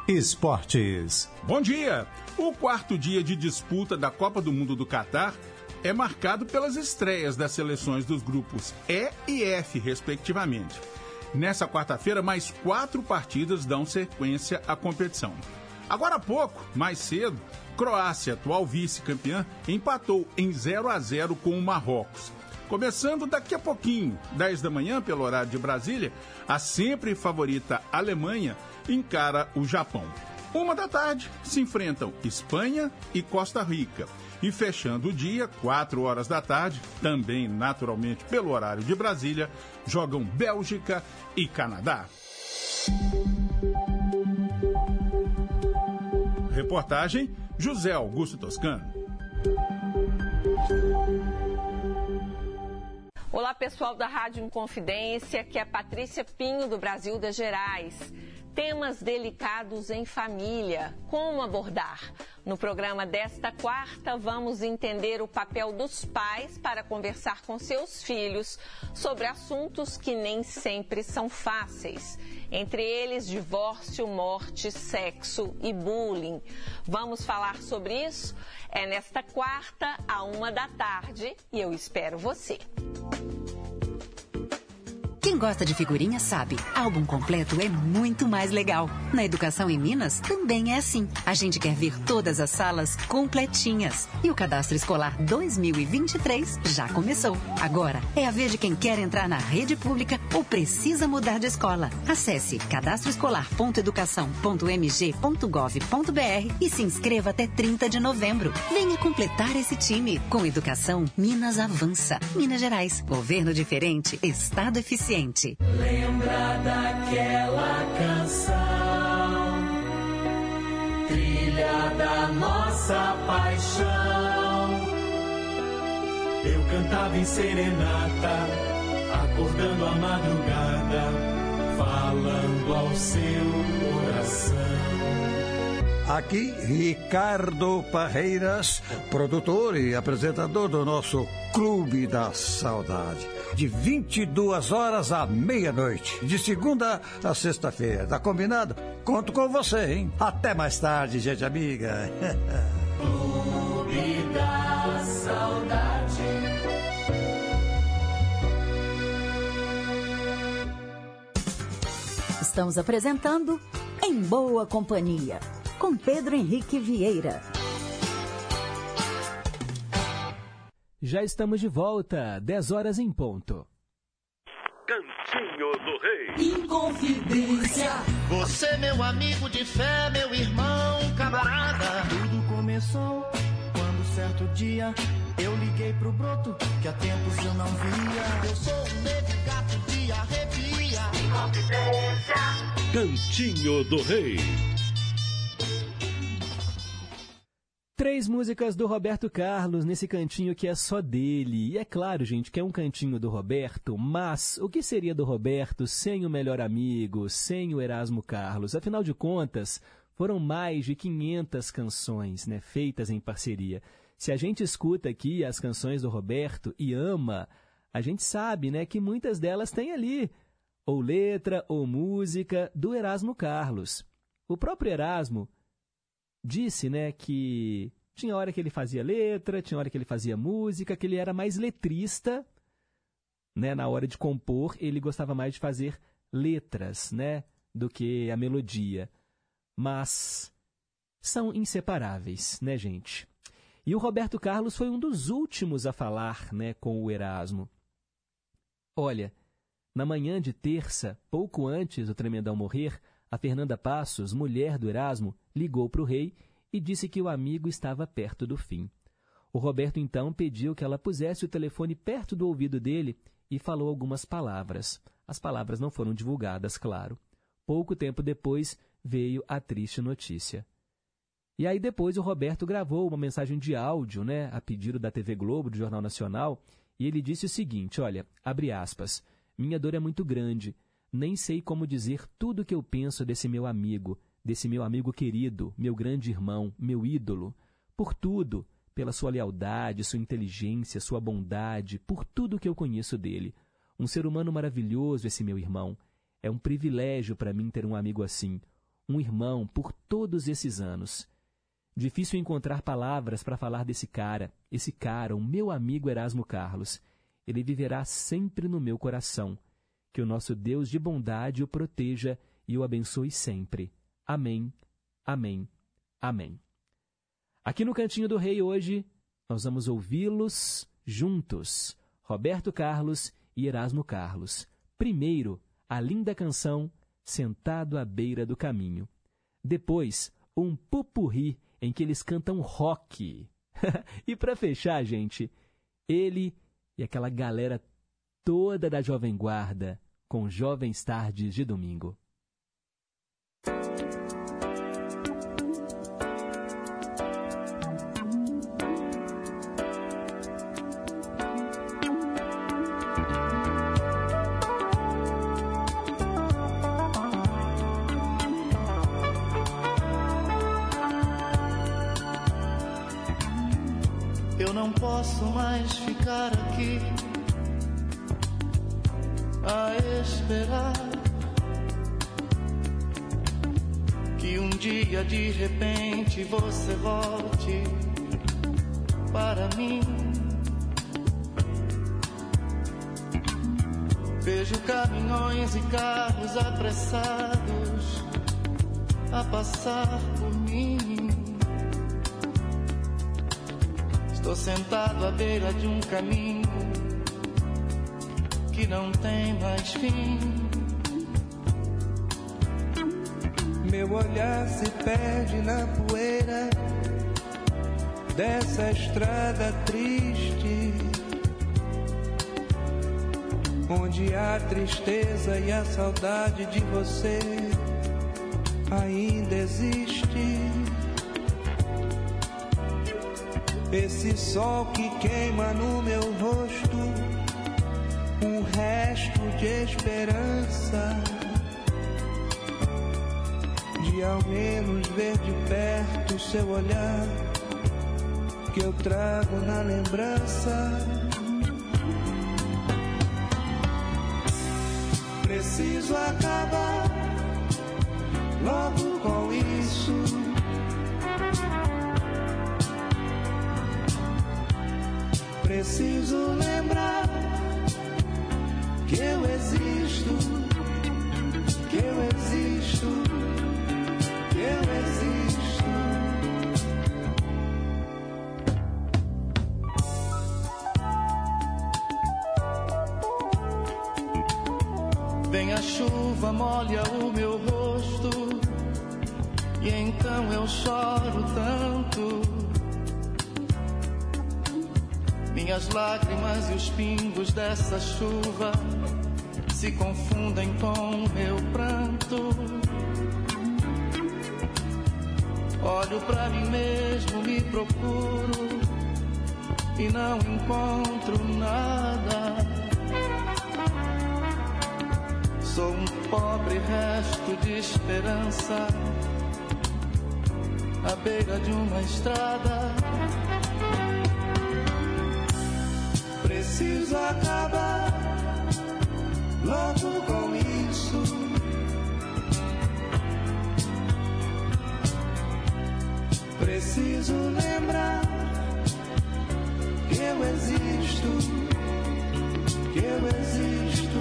Esportes. Bom dia! O quarto dia de disputa da Copa do Mundo do Catar é marcado pelas estreias das seleções dos grupos E e F, respectivamente. Nessa quarta-feira, mais quatro partidas dão sequência à competição. Agora há pouco, mais cedo, Croácia, atual vice-campeã, empatou em 0 a 0 com o Marrocos. Começando daqui a pouquinho, 10 da manhã, pelo horário de Brasília, a sempre favorita Alemanha encara o Japão. Uma da tarde, se enfrentam Espanha e Costa Rica. E fechando o dia, 4 horas da tarde, também naturalmente pelo horário de Brasília, jogam Bélgica e Canadá. Reportagem José Augusto Toscano. Olá pessoal da Rádio Inconfidência, que é Patrícia Pinho do Brasil das Gerais. Temas delicados em família. Como abordar? No programa desta quarta, vamos entender o papel dos pais para conversar com seus filhos sobre assuntos que nem sempre são fáceis. Entre eles, divórcio, morte, sexo e bullying. Vamos falar sobre isso? É nesta quarta, a uma da tarde, e eu espero você. Quem gosta de figurinha sabe, álbum completo é muito mais legal. Na Educação em Minas também é assim. A gente quer ver todas as salas completinhas. E o cadastro escolar 2023 já começou. Agora é a vez de quem quer entrar na rede pública ou precisa mudar de escola. Acesse cadastroescolar.educação.mg.gov.br e se inscreva até 30 de novembro. Venha completar esse time. Com educação, Minas avança. Minas Gerais, governo diferente, estado eficiente. Lembra daquela canção, trilha da nossa paixão. Eu cantava em serenata, acordando a madrugada, falando ao seu coração. Aqui, Ricardo Parreiras, produtor e apresentador do nosso Clube da Saudade. De 22 horas à meia-noite, de segunda a sexta-feira. Tá combinado? Conto com você, hein? Até mais tarde, gente amiga. Clube da Saudade. Estamos apresentando Em Boa Companhia, com Pedro Henrique Vieira. Já estamos de volta, 10 horas em ponto. Cantinho do Rei. Inconfidência. Você, meu amigo de fé, meu irmão, camarada. Tudo começou quando certo dia eu liguei pro broto que há tempos eu não via. Eu sou um negro gato de arrepia. Inconfidência. Cantinho do Rei. Três músicas do Roberto Carlos nesse cantinho que é só dele. E é claro, gente, que é um cantinho do Roberto, mas o que seria do Roberto sem o melhor amigo, sem o Erasmo Carlos? Afinal de contas, foram mais de 500 canções né, feitas em parceria. Se a gente escuta aqui as canções do Roberto e ama, a gente sabe né, que muitas delas têm ali ou letra ou música do Erasmo Carlos. O próprio Erasmo disse, né, que tinha hora que ele fazia letra, tinha hora que ele fazia música, que ele era mais letrista, né, na hora de compor, ele gostava mais de fazer letras, né, do que a melodia. Mas são inseparáveis, né, gente? E o Roberto Carlos foi um dos últimos a falar, né, com o Erasmo. Olha, na manhã de terça, pouco antes do Tremendão morrer, a Fernanda Passos, mulher do Erasmo, ligou para o rei e disse que o amigo estava perto do fim. O Roberto então pediu que ela pusesse o telefone perto do ouvido dele e falou algumas palavras. As palavras não foram divulgadas, claro. Pouco tempo depois veio a triste notícia. E aí depois o Roberto gravou uma mensagem de áudio, né, a pedido da TV Globo, do Jornal Nacional, e ele disse o seguinte, olha, abre aspas, Minha dor é muito grande. Nem sei como dizer tudo o que eu penso desse meu amigo, desse meu amigo querido, meu grande irmão, meu ídolo. Por tudo, pela sua lealdade, sua inteligência, sua bondade, por tudo que eu conheço dele. Um ser humano maravilhoso, esse meu irmão. É um privilégio para mim ter um amigo assim, um irmão por todos esses anos. Difícil encontrar palavras para falar desse cara, esse cara, o meu amigo Erasmo Carlos. Ele viverá sempre no meu coração. Que o nosso Deus de bondade o proteja e o abençoe sempre. Amém, amém, amém. Aqui no Cantinho do Rei hoje, nós vamos ouvi-los juntos, Roberto Carlos e Erasmo Carlos. Primeiro, a linda canção Sentado à Beira do Caminho. Depois, um pupurri em que eles cantam rock. e para fechar, gente, ele e aquela galera toda da Jovem Guarda com Jovens Tardes de Domingo. Eu não posso mais ficar aqui esperar que um dia de repente você volte para mim. Vejo caminhões e carros apressados a passar por mim. Estou sentado à beira de um caminho que não tem mais fim. Meu olhar se perde na poeira dessa estrada triste, onde a tristeza e a saudade de você ainda existe. Esse sol que queima no meu rosto, um resto de esperança. De ao menos ver de perto seu olhar, que eu trago na lembrança. Preciso acabar logo com isso. Preciso lembrar que eu existo, que eu existo, que eu existo. Vem a chuva, molha o meu rosto, e então eu choro tanto. Minhas lágrimas e os pingos dessa chuva se confundem com meu pranto. Olho para mim mesmo, me procuro e não encontro nada. Sou um pobre resto de esperança à beira de uma estrada. Preciso acabar logo com isso. Preciso lembrar que eu existo, que eu existo,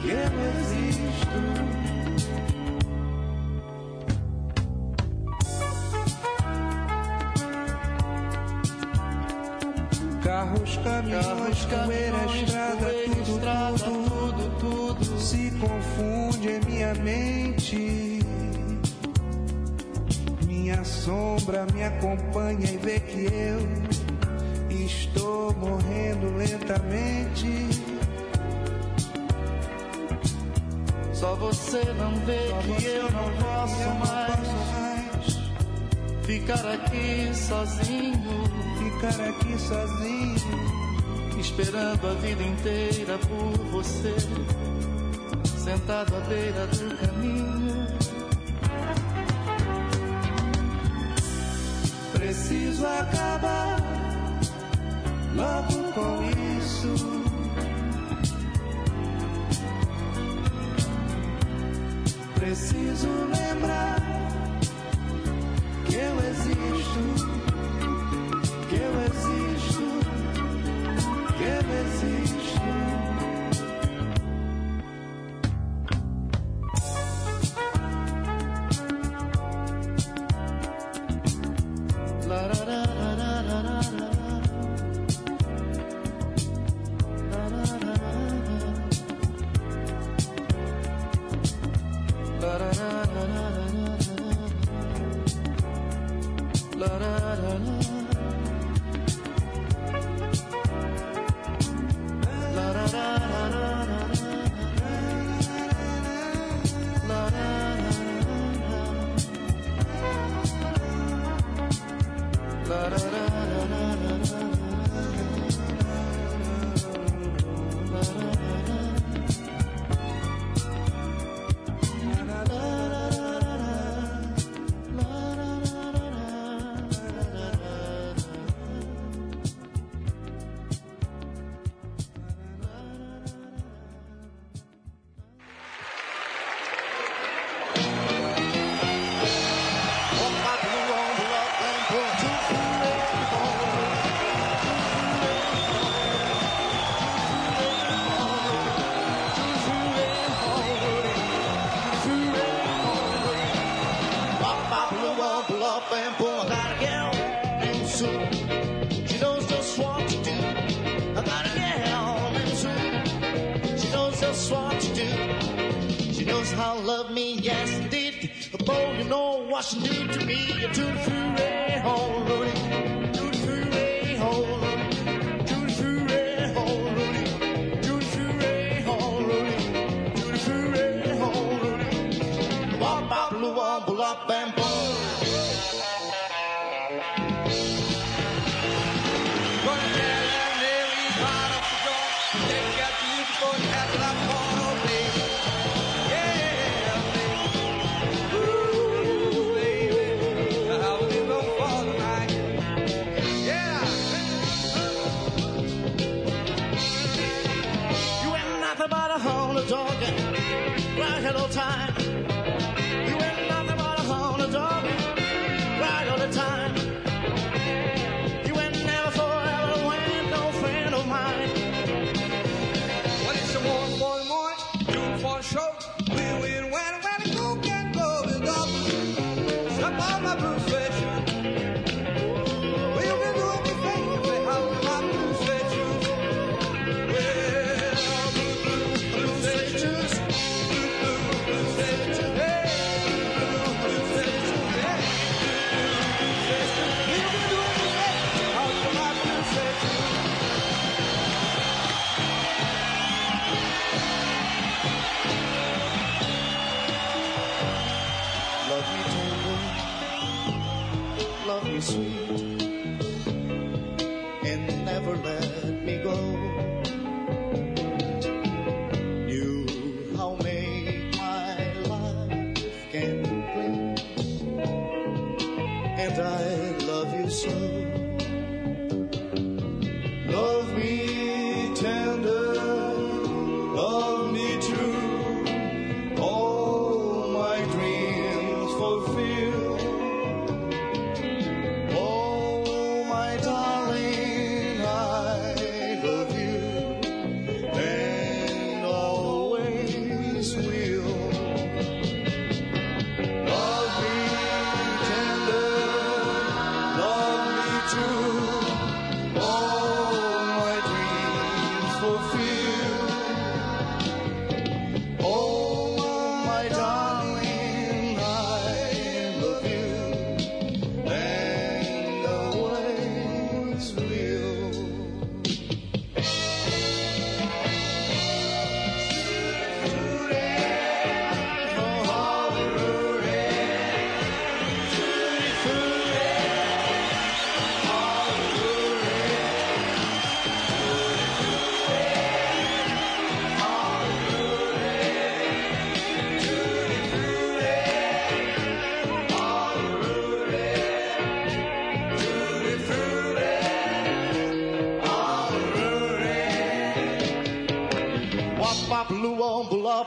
que eu existo. Acompanha e vê que eu estou morrendo lentamente. Só você não vê que eu não posso mais ficar aqui sozinho. Ficar aqui sozinho. esperando a vida inteira por você, sentado à beira do caminho. Preciso acabar logo com isso. Preciso lembrar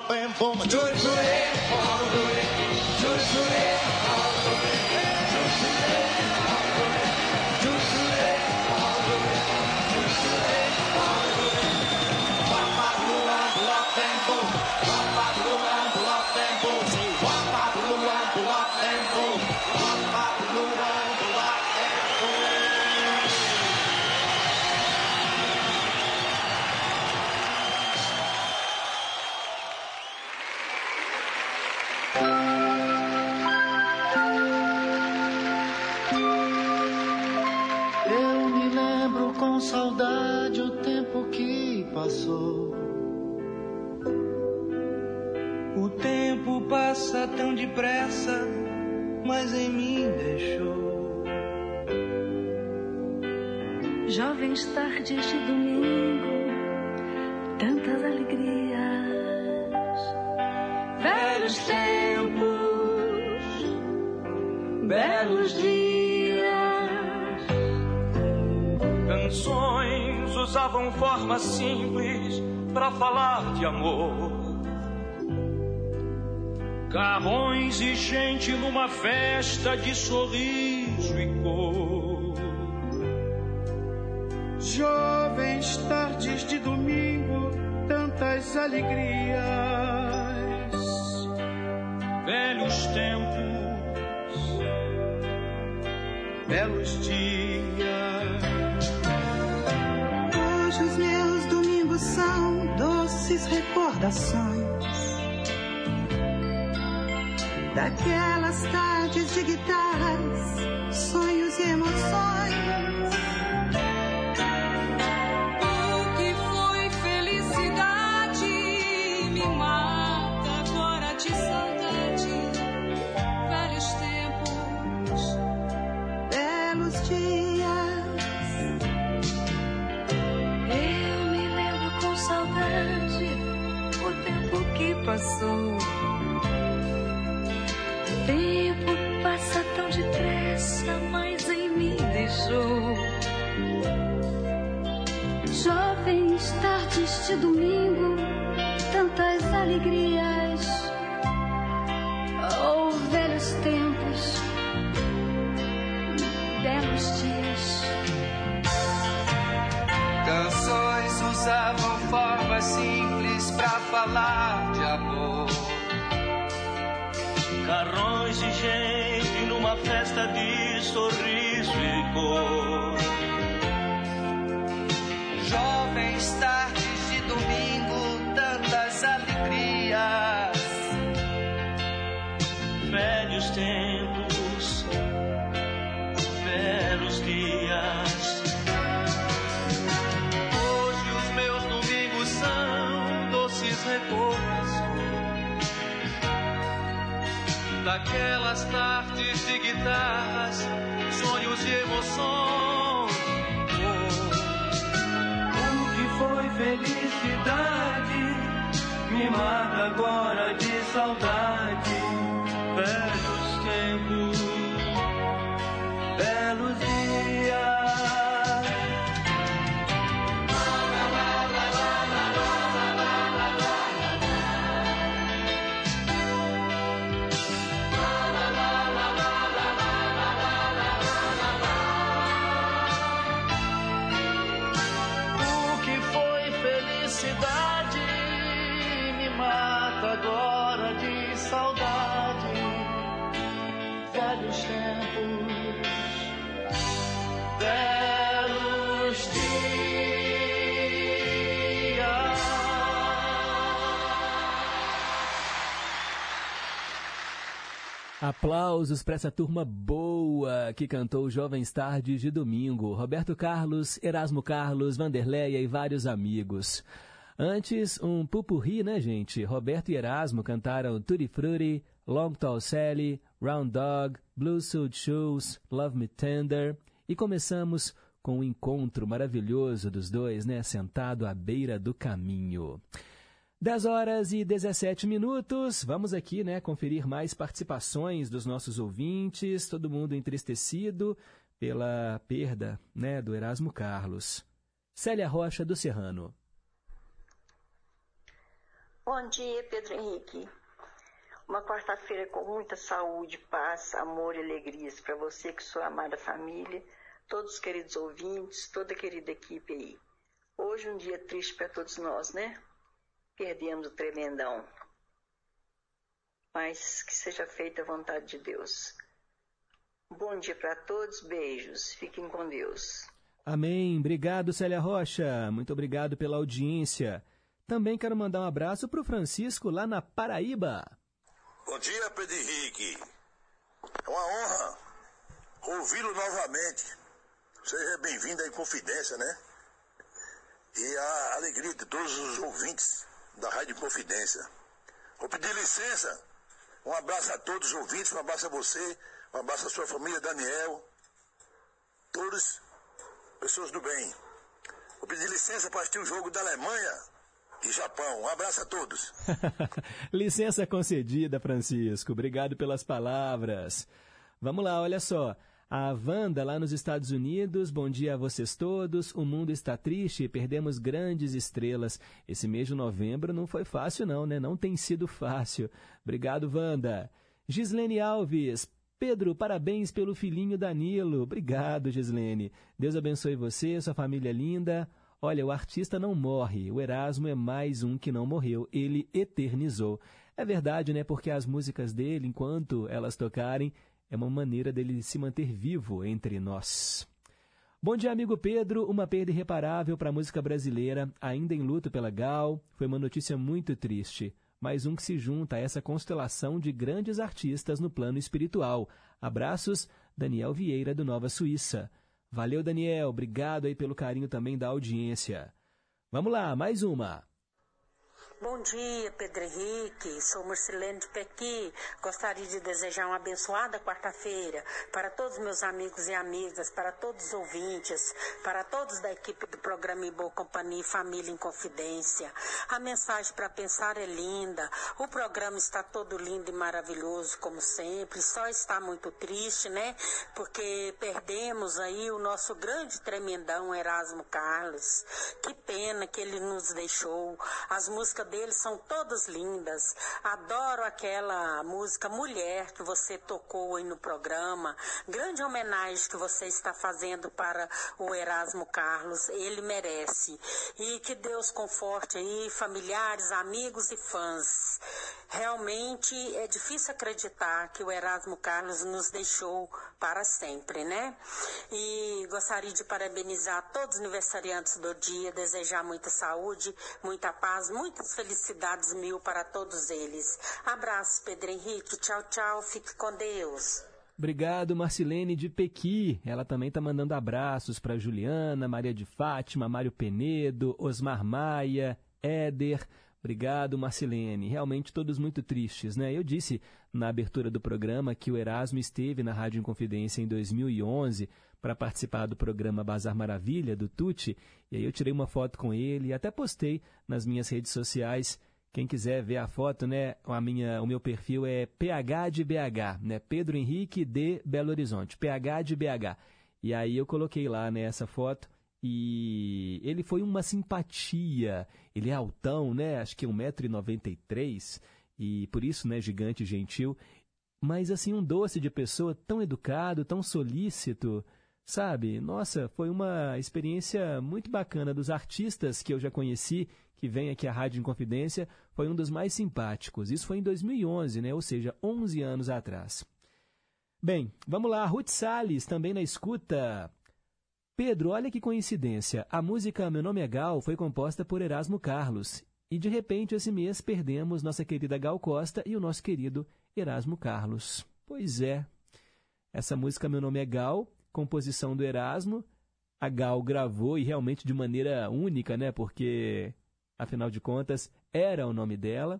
and for my tutti frutti, tutti frutti, tutti. Carrões e gente numa festa de sorriso e cor. Jovens tardes de domingo, tantas alegrias. Velhos tempos, belos dias. Hoje os meus domingos são doces recordações daquelas tardes de guitarras, daquelas tardes de guitarras, sonhos e emoções. O que foi felicidade me mata agora de saudade. Velhos Aplausos para essa turma boa que cantou Jovens Tardes de domingo. Roberto Carlos, Erasmo Carlos, Vanderleia e vários amigos. Antes, um pupurri, né, gente? Roberto e Erasmo cantaram Tutti Frutti, Long Tall Sally, Round Dog, Blue Suit Shoes, Love Me Tender. E começamos com um encontro maravilhoso dos dois, né, sentado à beira do caminho. 10 horas e 17 minutos. Vamos aqui, né, conferir mais participações dos nossos ouvintes, todo mundo entristecido pela perda, né, do Erasmo Carlos. Célia Rocha do Serrano. Bom dia, Pedro Henrique. Uma quarta-feira com muita saúde, paz, amor e alegrias para você que sua amada família, todos os queridos ouvintes, toda a querida equipe aí. Hoje um dia triste para todos nós, né? Perdemos o tremendão. Mas que seja feita a vontade de Deus. Bom dia para todos, beijos, fiquem com Deus. Amém. Obrigado, Célia Rocha. Muito obrigado pela audiência. Também quero mandar um abraço para o Francisco lá na Paraíba. Bom dia, Pedro Henrique. É uma honra ouvi-lo novamente. Seja bem-vindo à Confidência, né? E a alegria de todos os ouvintes da Rádio Confidência. Vou pedir licença. Um abraço a todos os ouvintes, um abraço a você, um abraço à sua família, Daniel. Todos pessoas do bem. Vou pedir licença para assistir o jogo da Alemanha e Japão. Um abraço a todos. Licença concedida, Francisco. Obrigado pelas palavras. Vamos lá, olha só. A Wanda, lá nos Estados Unidos, bom dia a vocês todos. O mundo está triste e perdemos grandes estrelas. Esse mês de novembro não foi fácil, não, né? Não tem sido fácil. Obrigado, Wanda. Gislene Alves, Pedro, parabéns pelo filhinho Danilo. Obrigado, Gislene. Deus abençoe você, sua família linda. Olha, o artista não morre. O Erasmo é mais um que não morreu. Ele eternizou. É verdade, né? Porque as músicas dele, enquanto elas tocarem, é uma maneira dele se manter vivo entre nós. Bom dia, amigo Pedro. Uma perda irreparável para a música brasileira, ainda em luto pela Gal. Foi uma notícia muito triste. Mais um que se junta a essa constelação de grandes artistas no plano espiritual. Abraços, Daniel Vieira, do Nova Suíça. Valeu, Daniel. Obrigado aí pelo carinho também da audiência. Vamos lá, mais uma. Bom dia, Pedro Henrique. Sou Marcelene de Pequi. Gostaria de desejar uma abençoada quarta-feira para todos meus amigos e amigas, para todos os ouvintes, para todos da equipe do programa Em Boa Companhia e Família em Confidência. A mensagem para pensar é linda. O programa está todo lindo e maravilhoso, como sempre. Só está muito triste, né? Porque perdemos aí o nosso grande tremendão Erasmo Carlos. Que pena que ele nos deixou. As músicas dele são todas lindas. Adoro aquela música Mulher que você tocou aí no programa. Grande homenagem que você está fazendo para o Erasmo Carlos. Ele merece. E que Deus conforte aí familiares, amigos e fãs. Realmente é difícil acreditar que o Erasmo Carlos nos deixou para sempre, né? E gostaria de parabenizar todos os aniversariantes do dia, desejar muita saúde, muita paz, muitas felicidades mil para todos eles. Abraço, Pedro Henrique. Tchau, tchau. Fique com Deus. Obrigado, Marcilene de Pequi. Ela também está mandando abraços para Juliana, Maria de Fátima, Mário Penedo, Osmar Maia, Éder. Obrigado, Marcilene. Realmente todos muito tristes, né? Eu disse na abertura do programa que o Erasmo esteve na Rádio Inconfidência em 2011 para participar do programa Bazar Maravilha, do Tuti, e aí eu tirei uma foto com ele e até postei nas minhas redes sociais. Quem quiser ver a foto, né, a minha, o meu perfil é PH de BH, né, Pedro Henrique de Belo Horizonte, PH de BH. E aí eu coloquei lá, né, essa foto e ele foi uma simpatia. Ele é altão, né, acho que 1,93m e por isso, né, gigante gentil. Mas assim, um doce de pessoa tão educado, tão solícito, Sabe, nossa, foi uma experiência muito bacana dos artistas que eu já conheci, que vem aqui à Rádio Inconfidência, foi um dos mais simpáticos. Isso foi em 2011, né? ou seja, 11 anos atrás. Bem, vamos lá, Ruth Salles, também na escuta. Pedro, olha que coincidência. A música Meu Nome é Gal foi composta por Erasmo Carlos. E de repente, esse mês, perdemos nossa querida Gal Costa e o nosso querido Erasmo Carlos. Pois é. Essa música Meu Nome é Gal composição do Erasmo. A Gal gravou e realmente de maneira única, né? Porque, afinal de contas, era o nome dela.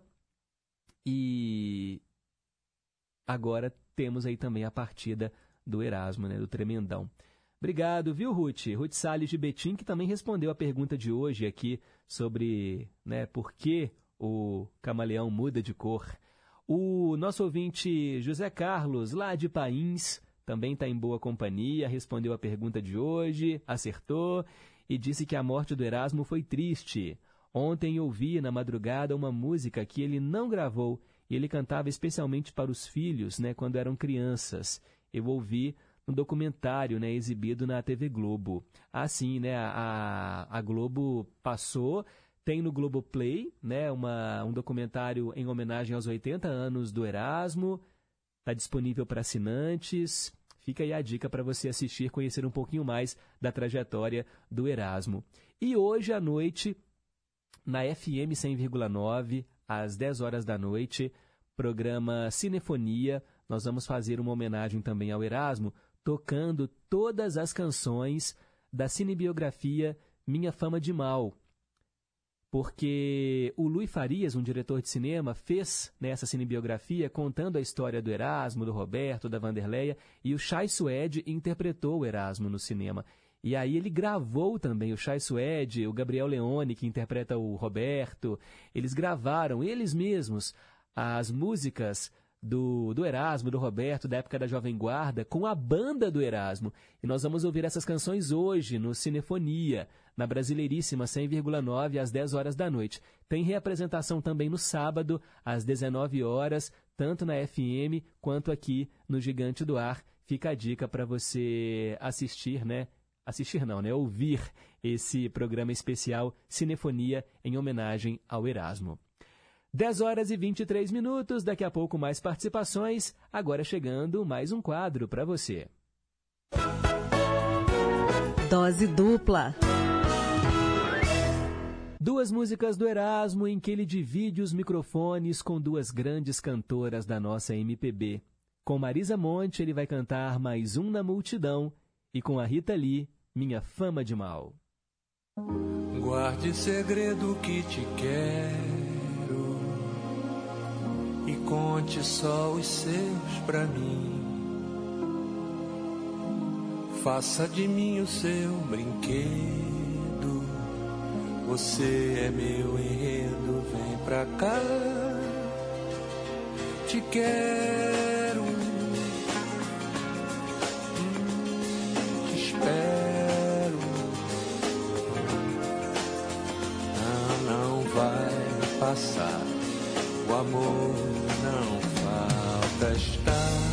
E agora temos aí também a partida do Erasmo, né? Do Tremendão. Obrigado, viu, Ruth? Ruth Salles de Betim, que também respondeu a pergunta de hoje aqui sobre né, por que o camaleão muda de cor. O nosso ouvinte José Carlos, lá de Pains, também está em boa companhia, respondeu a pergunta de hoje, acertou e disse que a morte do Erasmo foi triste. Ontem ouvi na madrugada uma música que ele não gravou e ele cantava especialmente para os filhos, né, quando eram crianças. Eu ouvi um documentário né, exibido na TV Globo. Assim, né, a, a Globo passou, tem no Globoplay né, uma, um documentário em homenagem aos 80 anos do Erasmo, está disponível para assinantes. Fica aí a dica para você assistir, conhecer um pouquinho mais da trajetória do Erasmo. E hoje à noite, na FM 100,9, às 10 horas da noite, programa Cinefonia. Nós vamos fazer uma homenagem também ao Erasmo, tocando todas as canções da cinebiografia Minha Fama de Mal. Porque o Luiz Farias, um diretor de cinema, fez nessa cinebiografia contando a história do Erasmo, do Roberto, da Vanderleia, e o Chai Suede interpretou o Erasmo no cinema. E aí ele gravou também o Chai Suede, o Gabriel Leone, que interpreta o Roberto. Eles gravaram, eles mesmos, as músicas do, do Erasmo, do Roberto, da época da Jovem Guarda, com a banda do Erasmo. E nós vamos ouvir essas canções hoje no Cinefonia, na Brasileiríssima 100,9 às 10 horas da noite. Tem reapresentação também no sábado, às 19 horas, tanto na FM quanto aqui no Gigante do Ar. Fica a dica para você assistir, né? Assistir não, né? Ouvir esse programa especial Cinefonia em homenagem ao Erasmo. 10 horas e 23 minutos, daqui a pouco mais participações. Agora chegando mais um quadro para você. Dose dupla. Duas músicas do Erasmo em que ele divide os microfones com duas grandes cantoras da nossa MPB. Com Marisa Monte, ele vai cantar Mais Um na Multidão e com a Rita Lee, Minha Fama de Mal. Guarde segredo que te quero e conte só os seus pra mim. Faça de mim o seu brinquedo. Você é meu enredo, vem pra cá. Te quero. Te espero. Não, não vai passar. O amor não falta estar.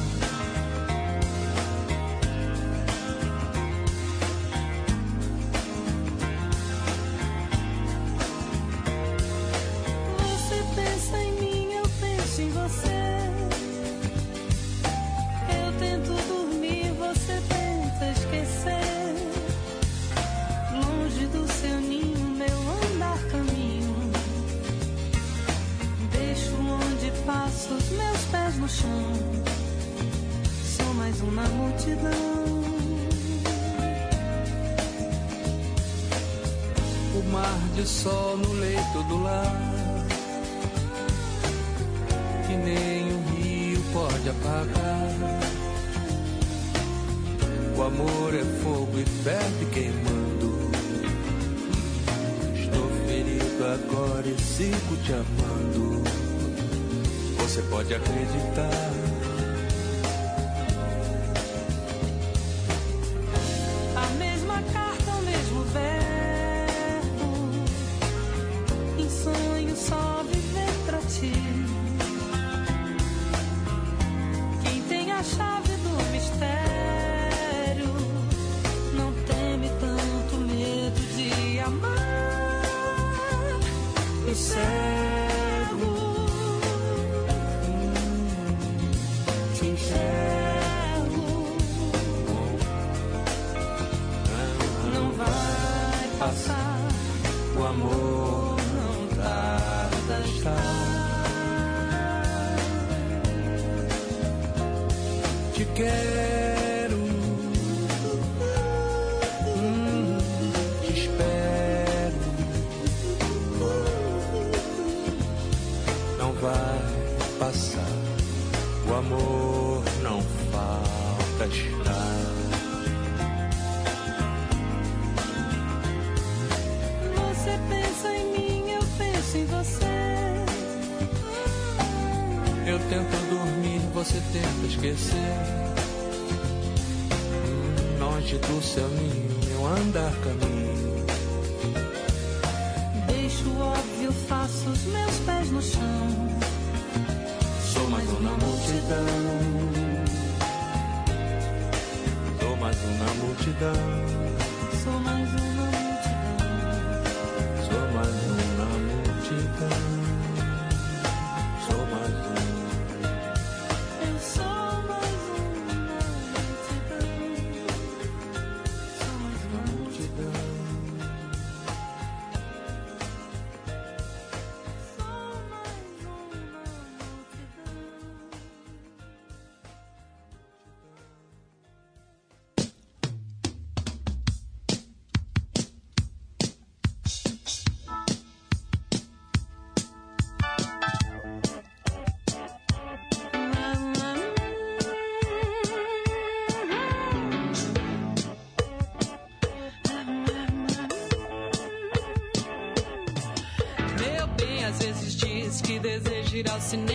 Deseja ir ao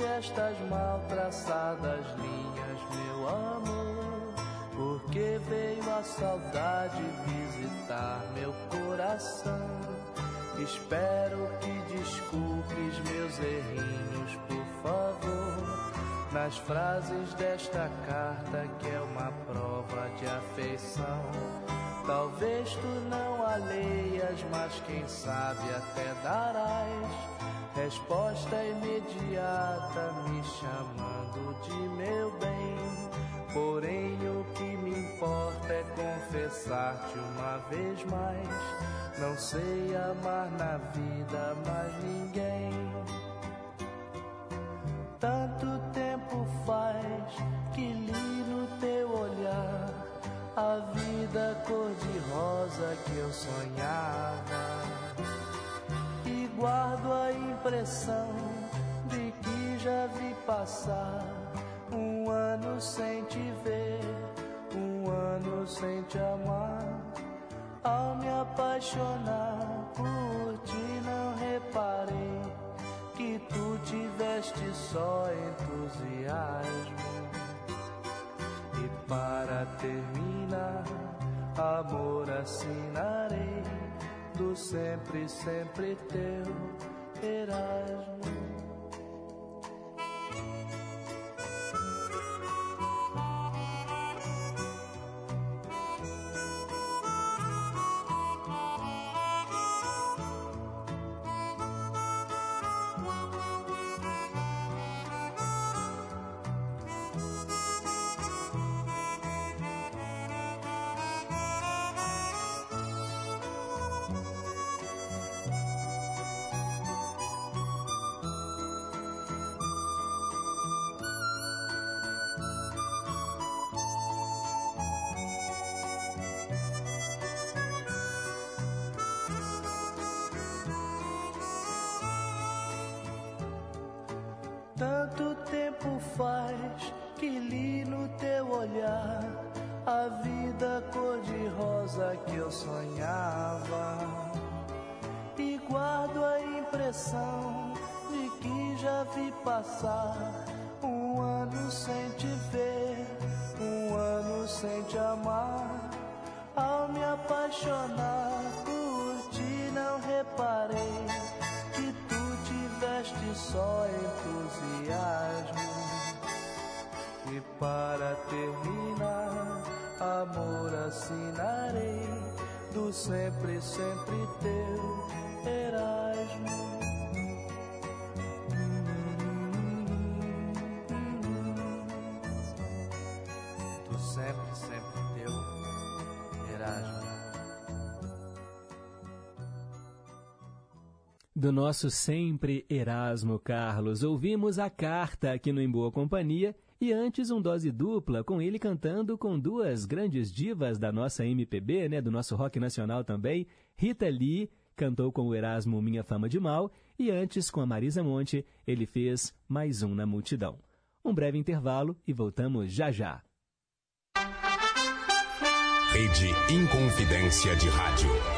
Estas mal traçadas linhas, meu amor, porque veio a saudade visitar meu coração. Espero que desculpes meus errinhos, por favor. Nas frases desta carta, que é uma prova de afeição. Talvez tu não a leias, mas quem sabe até darás resposta sei amar na vida mais ninguém. Tanto tempo faz que li no teu olhar a vida cor-de-rosa que eu sonhava. E guardo a impressão de que já vi passar um ano sem te ver, um ano sem te amar. Ao me apaixonar por ti, não reparei que tu tiveste só entusiasmo. E para terminar, amor assinarei do sempre, sempre teu Erasmo. Nosso sempre Erasmo Carlos, ouvimos a carta aqui no Em Boa Companhia e antes um dose dupla com ele cantando com duas grandes divas da nossa MPB, né, do nosso rock nacional também. Rita Lee cantou com o Erasmo Minha Fama de Mal e antes com a Marisa Monte ele fez mais um na multidão. Um breve intervalo e voltamos já já. Rede Inconfidência de Rádio.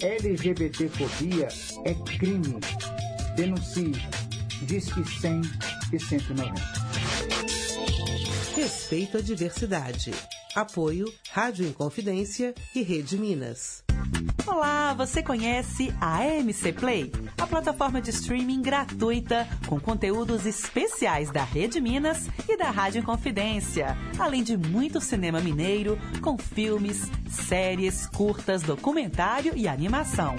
LGBTfobia é crime. Denuncie. Disque 100 e 190. Respeito à diversidade. Apoio Rádio Inconfidência e Rede Minas. Olá, você conhece a AMC Play? A plataforma de streaming gratuita com conteúdos especiais da Rede Minas e da Rádio Inconfidência, além de muito cinema mineiro com filmes, séries, curtas, documentário e animação.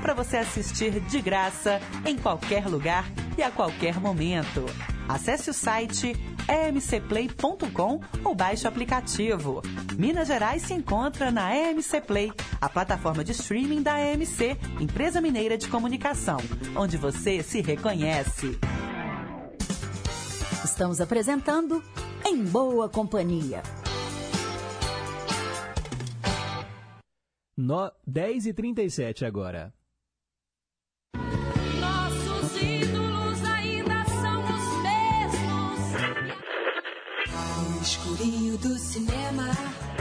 Para você assistir de graça em qualquer lugar e a qualquer momento. Acesse o site emcplay.com ou baixe o aplicativo. Minas Gerais se encontra na EMC Play, a plataforma de streaming da EMC, empresa mineira de comunicação, onde você se reconhece. Estamos apresentando em boa companhia. No 10 e 37 agora. Do cinema.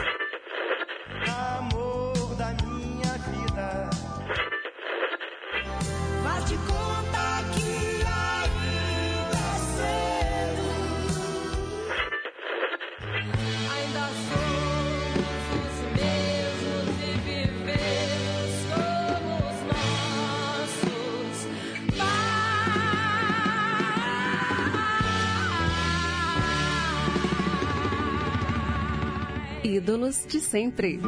Ídolos de sempre.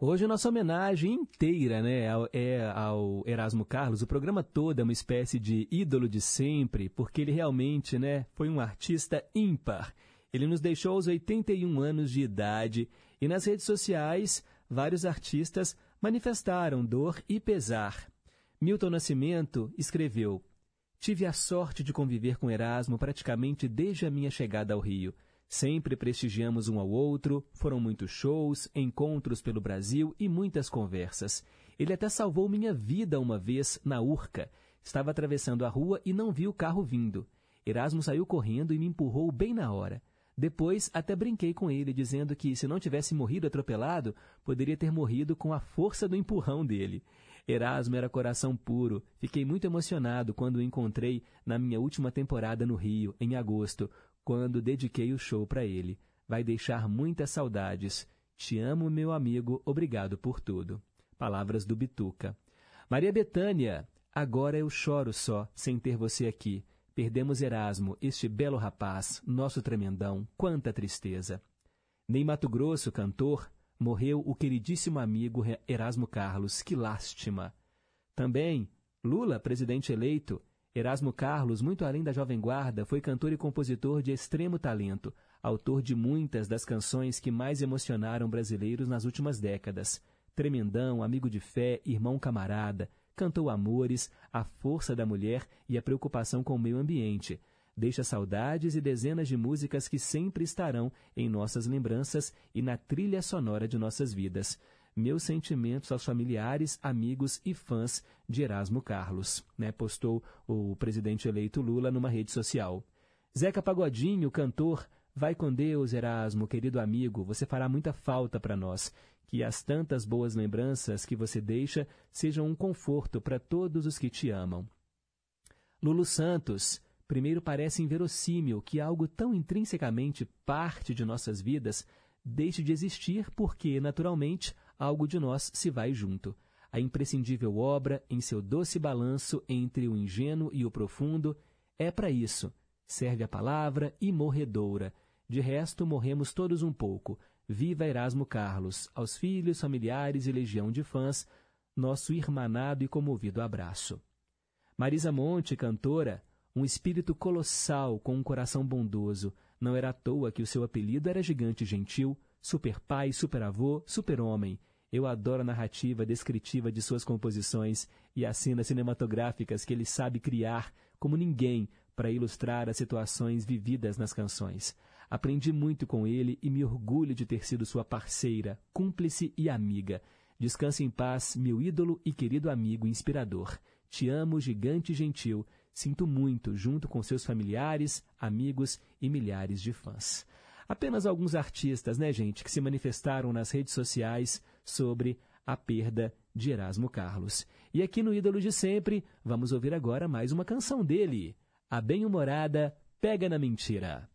Hoje nossa homenagem inteira né, é ao Erasmo Carlos. O programa todo é uma espécie de ídolo de sempre, porque ele realmente né, foi um artista ímpar. Ele nos deixou aos 81 anos de idade e nas redes sociais vários artistas manifestaram dor e pesar. Milton Nascimento escreveu: Tive a sorte de conviver com Erasmo praticamente desde a minha chegada ao Rio. Sempre prestigiamos um ao outro, foram muitos shows, encontros pelo Brasil e muitas conversas. Ele até salvou minha vida uma vez na Urca. Estava atravessando a rua e não vi o carro vindo. Erasmo saiu correndo e me empurrou bem na hora. Depois até brinquei com ele, dizendo que se não tivesse morrido atropelado, poderia ter morrido com a força do empurrão dele. Erasmo era coração puro. Fiquei muito emocionado quando o encontrei na minha última temporada no Rio, em agosto, quando dediquei o show para ele. Vai deixar muitas saudades. Te amo, meu amigo. Obrigado por tudo. Palavras do Bituca. Maria Betânia, agora eu choro só, sem ter você aqui. Perdemos Erasmo, este belo rapaz, nosso tremendão. Quanta tristeza. Nem Mato Grosso, cantor, morreu o queridíssimo amigo Erasmo Carlos. Que lástima. Também, Lula, presidente eleito, Erasmo Carlos, muito além da Jovem Guarda, foi cantor e compositor de extremo talento, autor de muitas das canções que mais emocionaram brasileiros nas últimas décadas. Tremendão, amigo de fé, irmão camarada, cantou amores, a força da mulher e a preocupação com o meio ambiente. Deixa saudades e dezenas de músicas que sempre estarão em nossas lembranças e na trilha sonora de nossas vidas. Meus sentimentos aos familiares, amigos e fãs de Erasmo Carlos, né? postou o presidente eleito Lula numa rede social. Zeca Pagodinho, cantor, vai com Deus, Erasmo, querido amigo, você fará muita falta para nós. Que as tantas boas lembranças que você deixa sejam um conforto para todos os que te amam. Lulu Santos, primeiro parece inverossímil que algo tão intrinsecamente parte de nossas vidas deixe de existir porque, naturalmente, algo de nós se vai junto. A imprescindível obra, em seu doce balanço entre o ingênuo e o profundo, é para isso. Serve a palavra e morredoura. De resto, morremos todos um pouco. Viva Erasmo Carlos, aos filhos, familiares e legião de fãs, nosso irmanado e comovido abraço. Marisa Monte, cantora, um espírito colossal com um coração bondoso. Não era à toa que o seu apelido era Gigante Gentil, super pai, super avô, super homem. Eu adoro a narrativa descritiva de suas composições e as cenas cinematográficas que ele sabe criar como ninguém para ilustrar as situações vividas nas canções. Aprendi muito com ele e me orgulho de ter sido sua parceira, cúmplice e amiga. Descanse em paz, meu ídolo e querido amigo inspirador. Te amo, gigante gentil. Sinto muito, junto com seus familiares, amigos e milhares de fãs. Apenas alguns artistas, né, gente, que se manifestaram nas redes sociais sobre a perda de Erasmo Carlos. E aqui no Ídolo de Sempre, vamos ouvir agora mais uma canção dele. A bem-humorada Pega na Mentira.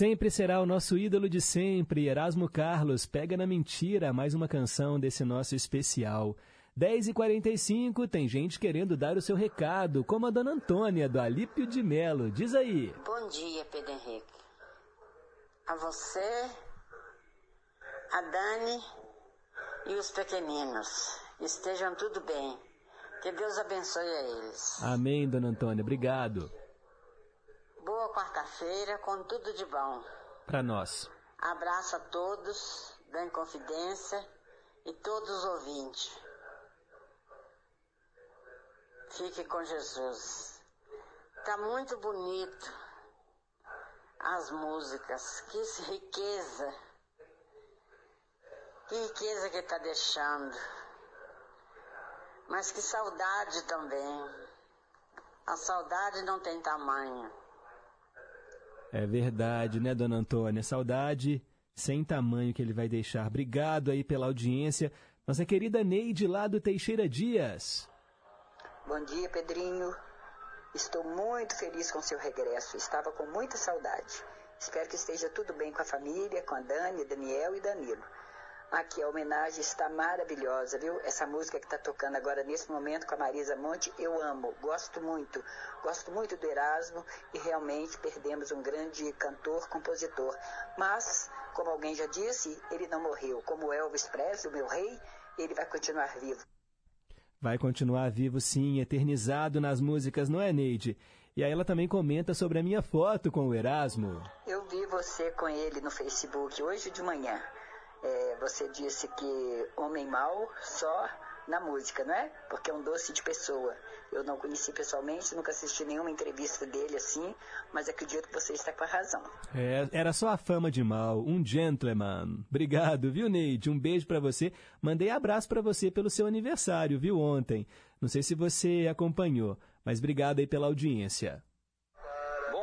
Sempre será o nosso ídolo de sempre, Erasmo Carlos. Pega na mentira, mais uma canção desse nosso especial. 10h45, tem gente querendo dar o seu recado, como a dona Antônia, do Alípio de Melo. Diz aí. Bom dia, Pedro Henrique. A você, a Dani e os pequeninos. Estejam tudo bem. Que Deus abençoe a eles. Amém, dona Antônia. Obrigado. Boa quarta-feira com tudo de bom. Para nós. Abraço a todos da Inconfidência e todos os ouvintes. Fique com Jesus. Tá muito bonito as músicas. Que riqueza. Que riqueza que tá deixando. Mas que saudade também. A saudade não tem tamanho. É verdade, né, dona Antônia? Saudade sem tamanho que ele vai deixar. Obrigado aí pela audiência. Nossa querida Neide lá do Teixeira Dias. Bom dia, Pedrinho. Estou muito feliz com seu regresso. Estava com muita saudade. Espero que esteja tudo bem com a família, com a Dani, Daniel e Danilo. Aqui a homenagem está maravilhosa, viu? Essa música que está tocando agora nesse momento com a Marisa Monte, eu amo, gosto muito. Gosto muito do Erasmo e realmente perdemos um grande cantor, compositor. Mas, como alguém já disse, ele não morreu. Como Elvis Presley, o meu rei, ele vai continuar vivo. Vai continuar vivo sim, eternizado nas músicas, não é, Neide? E aí ela também comenta sobre a minha foto com o Erasmo. Eu vi você com ele no Facebook hoje de manhã. É, você disse que homem mau só na música, não é? Porque é um doce de pessoa. Eu não conheci pessoalmente, nunca assisti nenhuma entrevista dele assim, mas acredito que você está com a razão. É, era só a fama de mal, um gentleman. Obrigado, viu, Neide? Um beijo para você. Mandei abraço para você pelo seu aniversário, viu, ontem. Não sei se você acompanhou, mas obrigado aí pela audiência.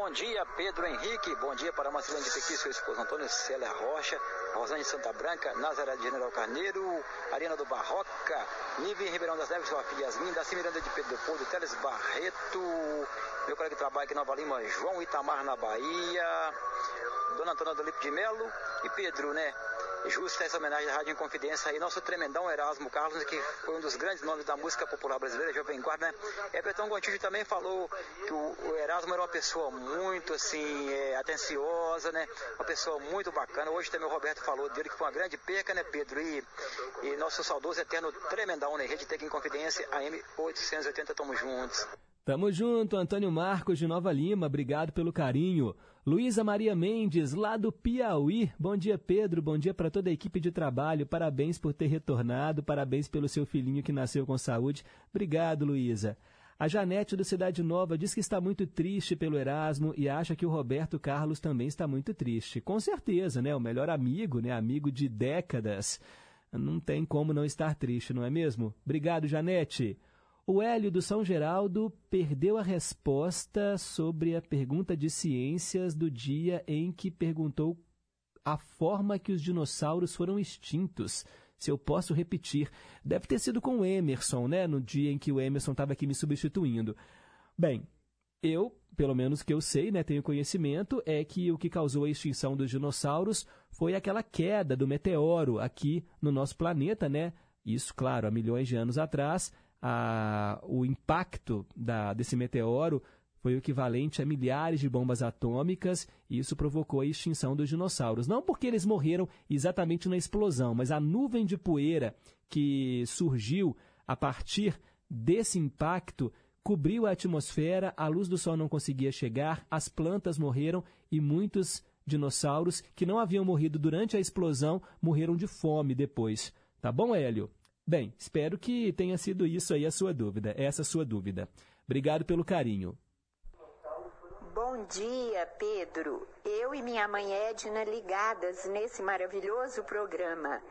Bom dia, Pedro Henrique. Bom dia para Marcelino de Pequi, seu esposo Antônio Célia Rocha, Rosane Santa Branca, Nazaré de General Carneiro, Arena do Barroca, Nive Ribeirão das Neves, sua filha Yasmin, Daci Miranda de Pedro Leopoldo, Teles Barreto, meu colega que trabalha aqui em Nova Lima, João Itamar na Bahia, Dona Antônia do Lipe de Melo e Pedro, né? Justa essa homenagem à Rádio Inconfidência aí, nosso tremendão Erasmo Carlos, que foi um dos grandes nomes da música popular brasileira, Jovem Guarda, né? Everton Gontijo também falou que o, o, Erasmo era uma pessoa muito, assim, é, atenciosa, né? Uma pessoa muito bacana. Hoje também o Roberto falou dele, que foi uma grande perca, né, Pedro? E, e nosso saudoso eterno tremendão, né? Rede Tec Inconfidência, AM 880, tamo juntos. Tamo junto, Antônio Marcos de Nova Lima, obrigado pelo carinho. Luísa Maria Mendes, lá do Piauí. Bom dia, Pedro. Bom dia para toda a equipe de trabalho. Parabéns por ter retornado. Parabéns pelo seu filhinho que nasceu com saúde. Obrigado, Luísa. A Janete do Cidade Nova diz que está muito triste pelo Erasmo e acha que o Roberto Carlos também está muito triste. Com certeza, né? O melhor amigo, né? Amigo de décadas. Não tem como não estar triste, não é mesmo? Obrigado, Janete. O Hélio do São Geraldo perdeu a resposta sobre a pergunta de ciências do dia em que perguntou a forma que os dinossauros foram extintos. Se eu posso repetir. Deve ter sido com o Emerson, né? No dia em que o Emerson estava aqui me substituindo. Bem, eu, pelo menos que eu sei, né, tenho conhecimento, é que o que causou a extinção dos dinossauros foi aquela queda do meteoro aqui no nosso planeta, né? Isso, claro, há milhões de anos atrás a, o impacto da, desse meteoro foi o equivalente a milhares de bombas atômicas e isso provocou a extinção dos dinossauros. Não porque eles morreram exatamente na explosão, mas a nuvem de poeira que surgiu a partir desse impacto cobriu a atmosfera, a luz do sol não conseguia chegar, as plantas morreram e muitos dinossauros que não haviam morrido durante a explosão morreram de fome depois. Tá bom, Hélio? Bem, espero que tenha sido isso aí a sua dúvida, essa sua dúvida. Obrigado pelo carinho. Bom dia, Pedro. Eu e minha mãe Edna ligadas nesse maravilhoso programa.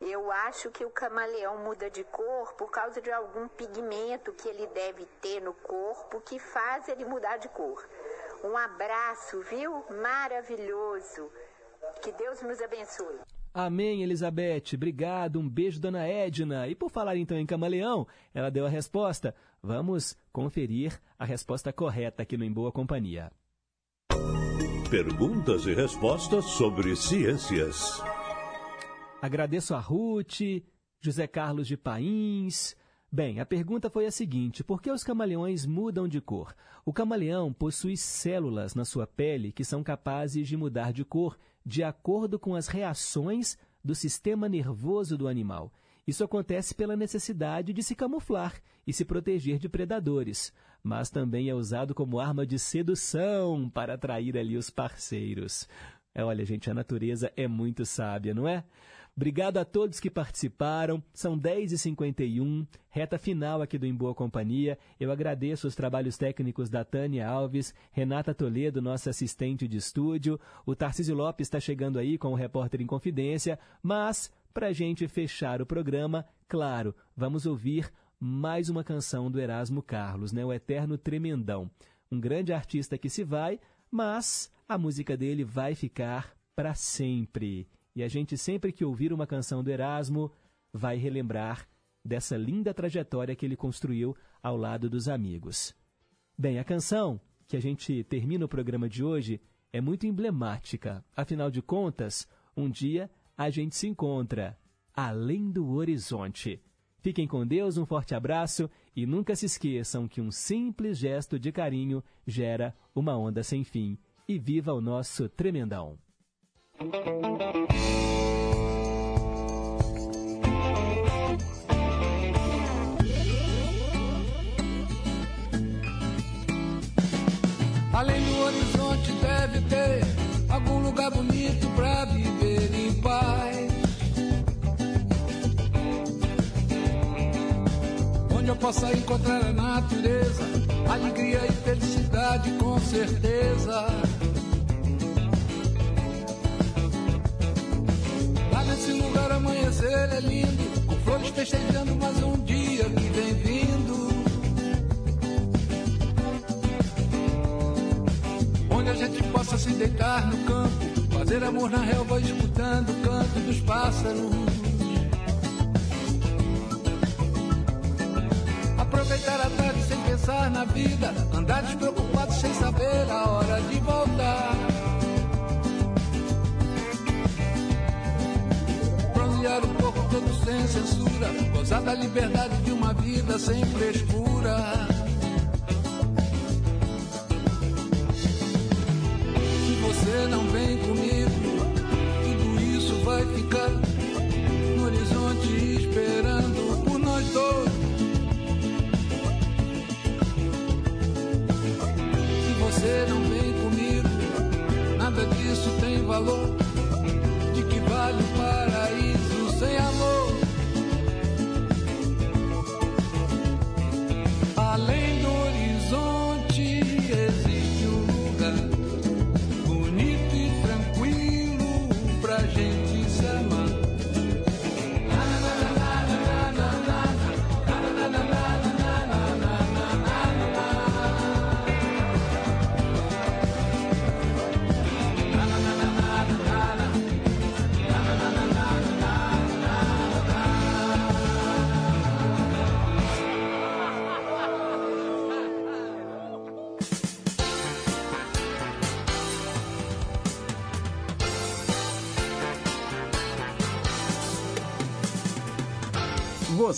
Eu acho que o camaleão muda de cor por causa de algum pigmento que ele deve ter no corpo que faz ele mudar de cor. Um abraço, viu? Maravilhoso. Que Deus nos abençoe. Amém, Elizabeth. Obrigado. Um beijo, dona Edna. E por falar então em camaleão, ela deu a resposta. Vamos conferir a resposta correta aqui no Em Boa Companhia. Perguntas e respostas sobre ciências. Agradeço a Ruth, José Carlos de Pains. Bem, a pergunta foi a seguinte: por que os camaleões mudam de cor? O camaleão possui células na sua pele que são capazes de mudar de cor de acordo com as reações do sistema nervoso do animal. Isso acontece pela necessidade de se camuflar e se proteger de predadores, mas também é usado como arma de sedução para atrair ali os parceiros. É, olha, gente, a natureza é muito sábia, não é? Obrigado a todos que participaram. São 10h51, reta final aqui do Em Boa Companhia. Eu agradeço os trabalhos técnicos da Tânia Alves, Renata Toledo, nossa assistente de estúdio. O Tarcísio Lopes está chegando aí com o Repórter em Confidência. Mas, para gente fechar o programa, claro, vamos ouvir mais uma canção do Erasmo Carlos, né? o Eterno Tremendão. Um grande artista que se vai, mas a música dele vai ficar para sempre. E a gente, sempre que ouvir uma canção do Erasmo, vai relembrar dessa linda trajetória que ele construiu ao lado dos amigos. Bem, a canção que a gente termina o programa de hoje é muito emblemática. Afinal de contas, um dia a gente se encontra além do horizonte. Fiquem com Deus, um forte abraço e nunca se esqueçam que um simples gesto de carinho gera uma onda sem fim. E viva o nosso tremendão! Além do horizonte deve ter algum lugar bonito pra viver em paz. Onde eu possa encontrar a natureza, alegria e felicidade com certeza. Amanhecer é lindo, com flores festejando mais um dia que vem vindo. Onde a gente possa se deitar no campo, fazer amor na relva escutando o canto dos pássaros. Aproveitar a tarde sem pensar na vida, andar despreocupado sem saber a hora de voltar. Bronzear o corpo todo sem censura, gozar da liberdade de uma vida sem frescura. Se você não vem comigo,